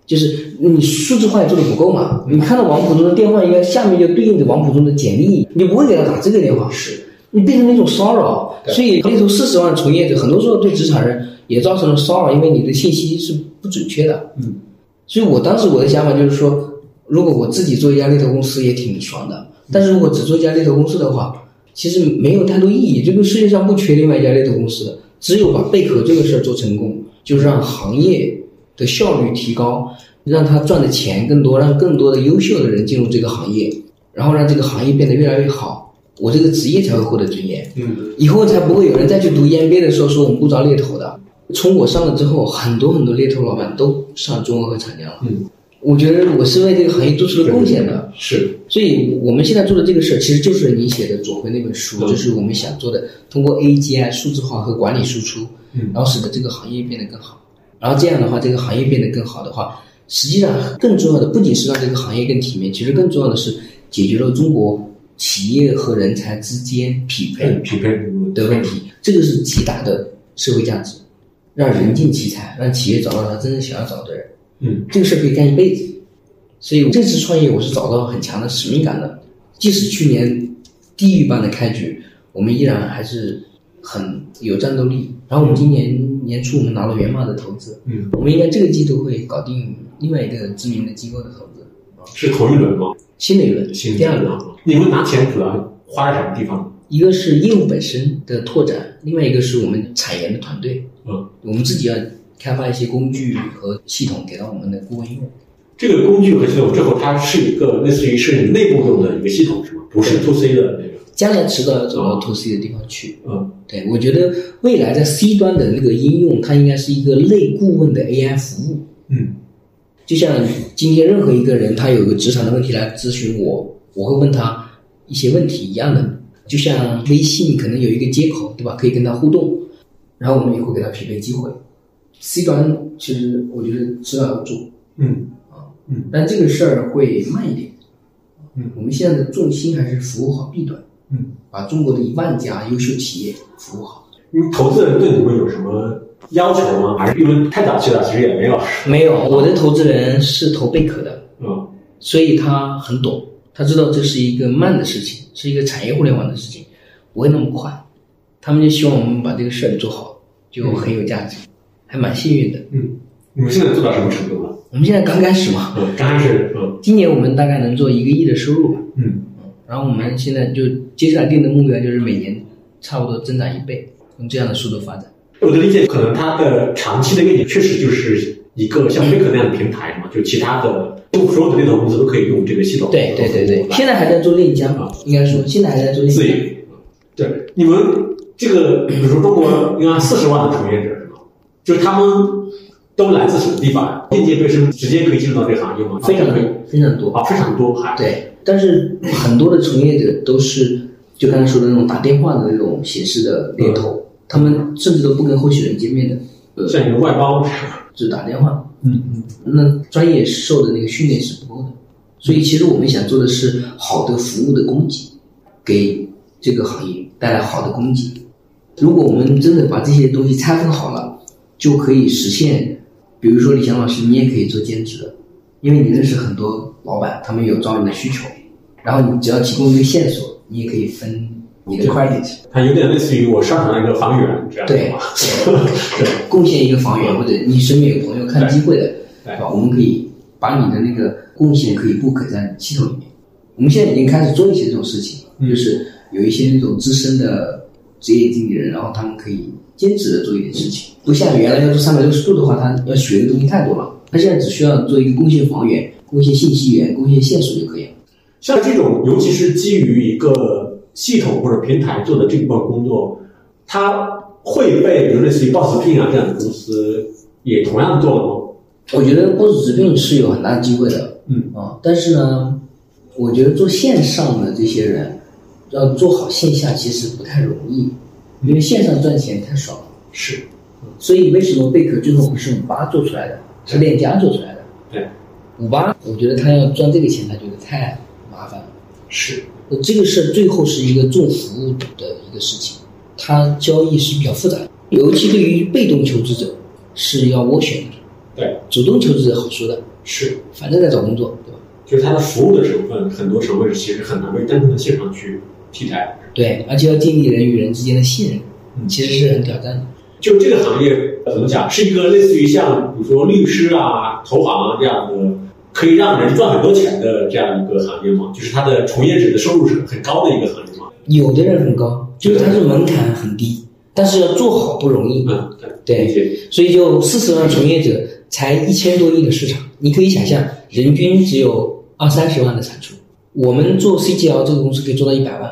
就是你数字化也做的不够嘛。你看到王普忠的电话，应该下面就对应着王普忠的简历，你就不会给他打这个电话。是，你变成那种骚扰，所以猎头四十万从业者，很多时候对职场人也造成了骚扰，因为你的信息是不准确的。嗯所以我当时我的想法就是说，如果我自己做一家猎头公司也挺爽的，但是如果只做一家猎头公司的话，其实没有太多意义。这个世界上不缺另外一家猎头公司的，只有把贝壳这个事儿做成功，就是让行业的效率提高，让他赚的钱更多，让更多的优秀的人进入这个行业，然后让这个行业变得越来越好，我这个职业才会获得尊严。嗯以后才不会有人再去读 EMBA 的时候说我们不招猎头的。从我上了之后，很多很多猎头老板都上中国和长江了。嗯，我觉得我是为这个行业做出了贡献的。是，所以我们现在做的这个事儿，其实就是你写的左晖那本书，嗯就是我们想做的，通过 AGI 数字化和管理输出，嗯然后使得这个行业变得更好。然后这样的话，这个行业变得更好的话，实际上更重要的不仅是让这个行业更体面，其实更重要的是解决了中国企业和人才之间匹配匹配的问题，这个是极大的社会价值，让人尽其才，让企业找到他真正想要找的人。嗯，这个事儿可以干一辈子。所以这次创业，我是找到很强的使命感的。即使去年地狱般的开局，我们依然还是很有战斗力。然后我们今年年初我们拿了源码的投资，嗯，我们应该这个季度会搞定另外一个知名的机构的投资，是同一轮吗？新的一轮，新第二轮。你们拿钱主要花在什么地方？一个是业务本身的拓展，另外一个是我们产研的团队，嗯，我们自己要开发一些工具和系统给到我们的顾问用。这个工具和系统最后，它是一个类似于是你内部用的一个系统是吗？不是 to C 的那个。将来迟早要走到 to C 的地方去。嗯，对，我觉得未来在 C 端的那个应用，它应该是一个类顾问的 AI 服务。嗯，就像今天任何一个人，他有个职场的问题来咨询我，我会问他一些问题一样的。就像微信可能有一个接口，对吧？可以跟他互动，然后我们也会给他匹配机会。C 端其实我觉得迟早要做。嗯啊，嗯，但这个事儿会慢一点。嗯，我们现在的重心还是服务好 B 端。嗯，把中国的一万家优秀企业服务好。因为投资人对你们有什么要求吗？还是因为太早期了，其实也没有。没有，我的投资人是投贝壳的，嗯，所以他很懂，他知道这是一个慢的事情，是一个产业互联网的事情，不会那么快。他们就希望我们把这个事儿做好，就很有价值，还蛮幸运的。嗯，你们现在做到什么程度了？我们现在刚开始嘛，嗯，刚开始，嗯今年我们大概能做一个亿的收入吧。嗯然后我们现在就接下来定的目标就是每年差不多增长一倍，用这样的速度发展。我的理解，可能它的长期的愿景确实就是一个像贝壳那样的平台嘛，就其他的，就所有的猎头公司都可以用这个系统。对对对对，现在还在做链家啊，应该说现在还在做链家。自营。对，你们这个，比如说中国应该四十万的从业者是吗？就是他们都来自什么地方呀？应届毕业生直接可以进入到这个行业吗？非常多，非常多。啊，非常多，还对，但是很多的从业者都是就刚才说的那种打电话的那种形式的猎头，他们甚至都不跟候选人见面的，呃，像一个外包。只打电话。嗯嗯那专业受的那个训练是不够的，所以其实我们想做的是好的服务的供给，给这个行业带来好的供给。如果我们真的把这些东西拆分好了，就可以实现。比如说李翔老师，你也可以做兼职的，因为你认识很多老板，他们有招人的需求，然后你只要提供一个线索，你也可以分你的 credit。它有点类似于我上场的一个房源这样对吗？对，贡献一个房源，或者你身边有朋友看机会的，对吧？我们可以把你的那个贡献可以 book 在系统里面。我们现在已经开始做一些这种事情，嗯就是有一些那种资深的职业经理人，然后他们可以兼职的做一点事情，不像原来要做三百六十度的话，他要学的东西太多了。他现在只需要做一个贡献房源、贡献信息源、贡献线索就可以了。像这种，尤其是基于一个系统或者平台做的这部分工作，它会被比如类似于 Boss 聘啊这样的公司也同样做了吗？我觉得 BOSS 直聘是有很大机会的，嗯啊，但是呢，我觉得做线上的这些人要做好线下其实不太容易，因为线上赚钱太爽了。是，所以为什么贝壳最后不是五八做出来的，是链家做出来的？对，五八，我觉得他要赚这个钱，他觉得太麻烦了。是，那这个事儿最后是一个重服务的一个事情，它交易是比较复杂的，尤其对于被动求职者是要斡旋的，对，主动求职者好说的，是，反正在找工作，对吧？就是它的服务的成分，很多成分其实很难被单纯的线上去替代。对，而且要建立人与人之间的信任，嗯其实是很挑战的。就这个行业呃怎么讲，是一个类似于像比如说律师啊、投行啊这样的，可以让人赚很多钱的这样一个行业吗？就是它的从业者的收入是很高的一个行业吗？有的人很高，就是它是门槛很低，但是要做好不容易。嗯，对。所以就四十万从业者才一千多亿的市场，你可以想象，人均只有二三十万的产出。我们做 CGL 这个公司可以做到一百万，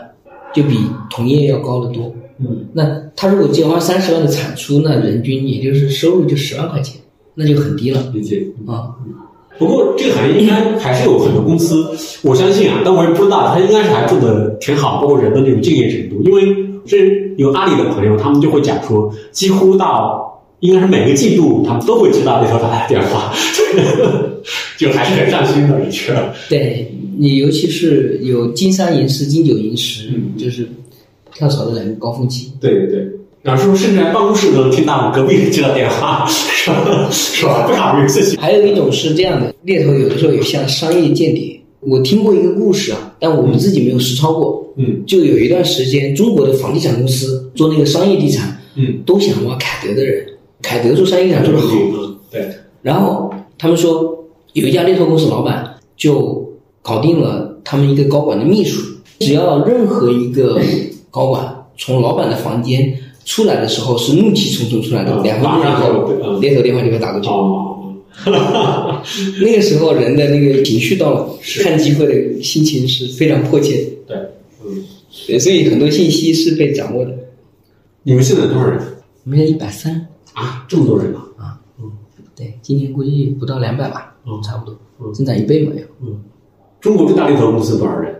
就比同业要高得多。嗯，那他如果只有二三十万的产出，那人均也就是收入就十万块钱，那就很低了理解。啊。不过这个行业应该还是有很多公司，我相信啊，但我也不知道，他应该是还做的挺好，包括人的这种敬业程度。因为这有阿里的朋友，他们就会讲说，几乎到应该是每个季度他们都会接到猎头打来的电话，就还是很上心的，的确。对你，尤其是有金三银四、金九银十，嗯就是跳槽的两个高峰期。对对对，有时候甚至在办公室都能听到我隔壁接到电话，是吧？是吧？不考虑自己。还有一种是这样的，猎头有的时候有像商业间谍。我听过一个故事啊，但我们自己没有实操过。嗯就有一段时间，中国的房地产公司做那个商业地产，嗯，都想挖凯德的人。凯德做商业地产做的好，嗯，对，然后他们说有一家猎头公司老板就搞定了他们一个高管的秘书，只要任何一个高管从老板的房间出来的时候是怒气冲冲出来的，嗯两分钟后嗯猎头电话就会打过去。哦，那个时候人的那个情绪到了，看机会的心情是非常迫切的。对，嗯，对，所以很多信息是被掌握的。你们现在多少人我们现在一百三，啊？这么多人啊！啊，嗯？对，今年估计不到两百吧，嗯差不多，嗯增长一倍嘛要嗯，中国最大猎头公司多少人？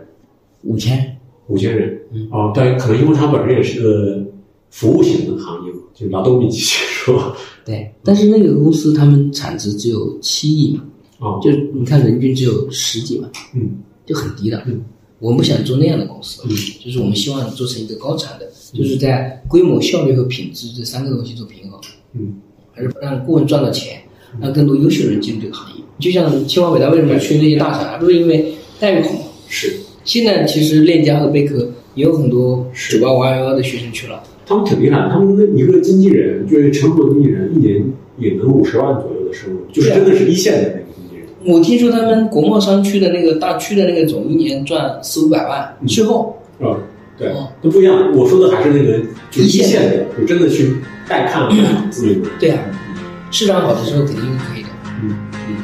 五千。五千人。嗯哦，但，可能因为它本身也是个服务型的行业嘛，就劳动密集型，是吧？对，但是那个公司他们产值只有七亿嘛，哦，就你看人均只有十几万，嗯就很低的。嗯，我们不想做那样的公司，嗯就是我们希望做成一个高产的，就是在规模、效率和品质这三个东西做平衡，嗯还是让顾问赚到钱，让更多优秀人进入这个行业。就像清华北大为什么去那些大厂，不是因为待遇好吗？是，现在其实链家和贝壳也有很多九八五二幺幺的学生去了。他们挺厉害，他们的一个经纪人，就是成熟的经纪人，一年也能五十万左右的收入，就是真的是一线的那个经纪人。我听说他们国贸商区的那个大区的那个总一年赚四五百万，税后。啊，对哦，都不一样。我说的还是那个就是一一线线的，就真的去带看了资源。对啊，市场好的时候肯定是可以的。嗯，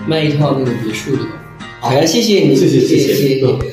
卖一套那个别墅对吧？好呀，谢谢你，谢谢谢谢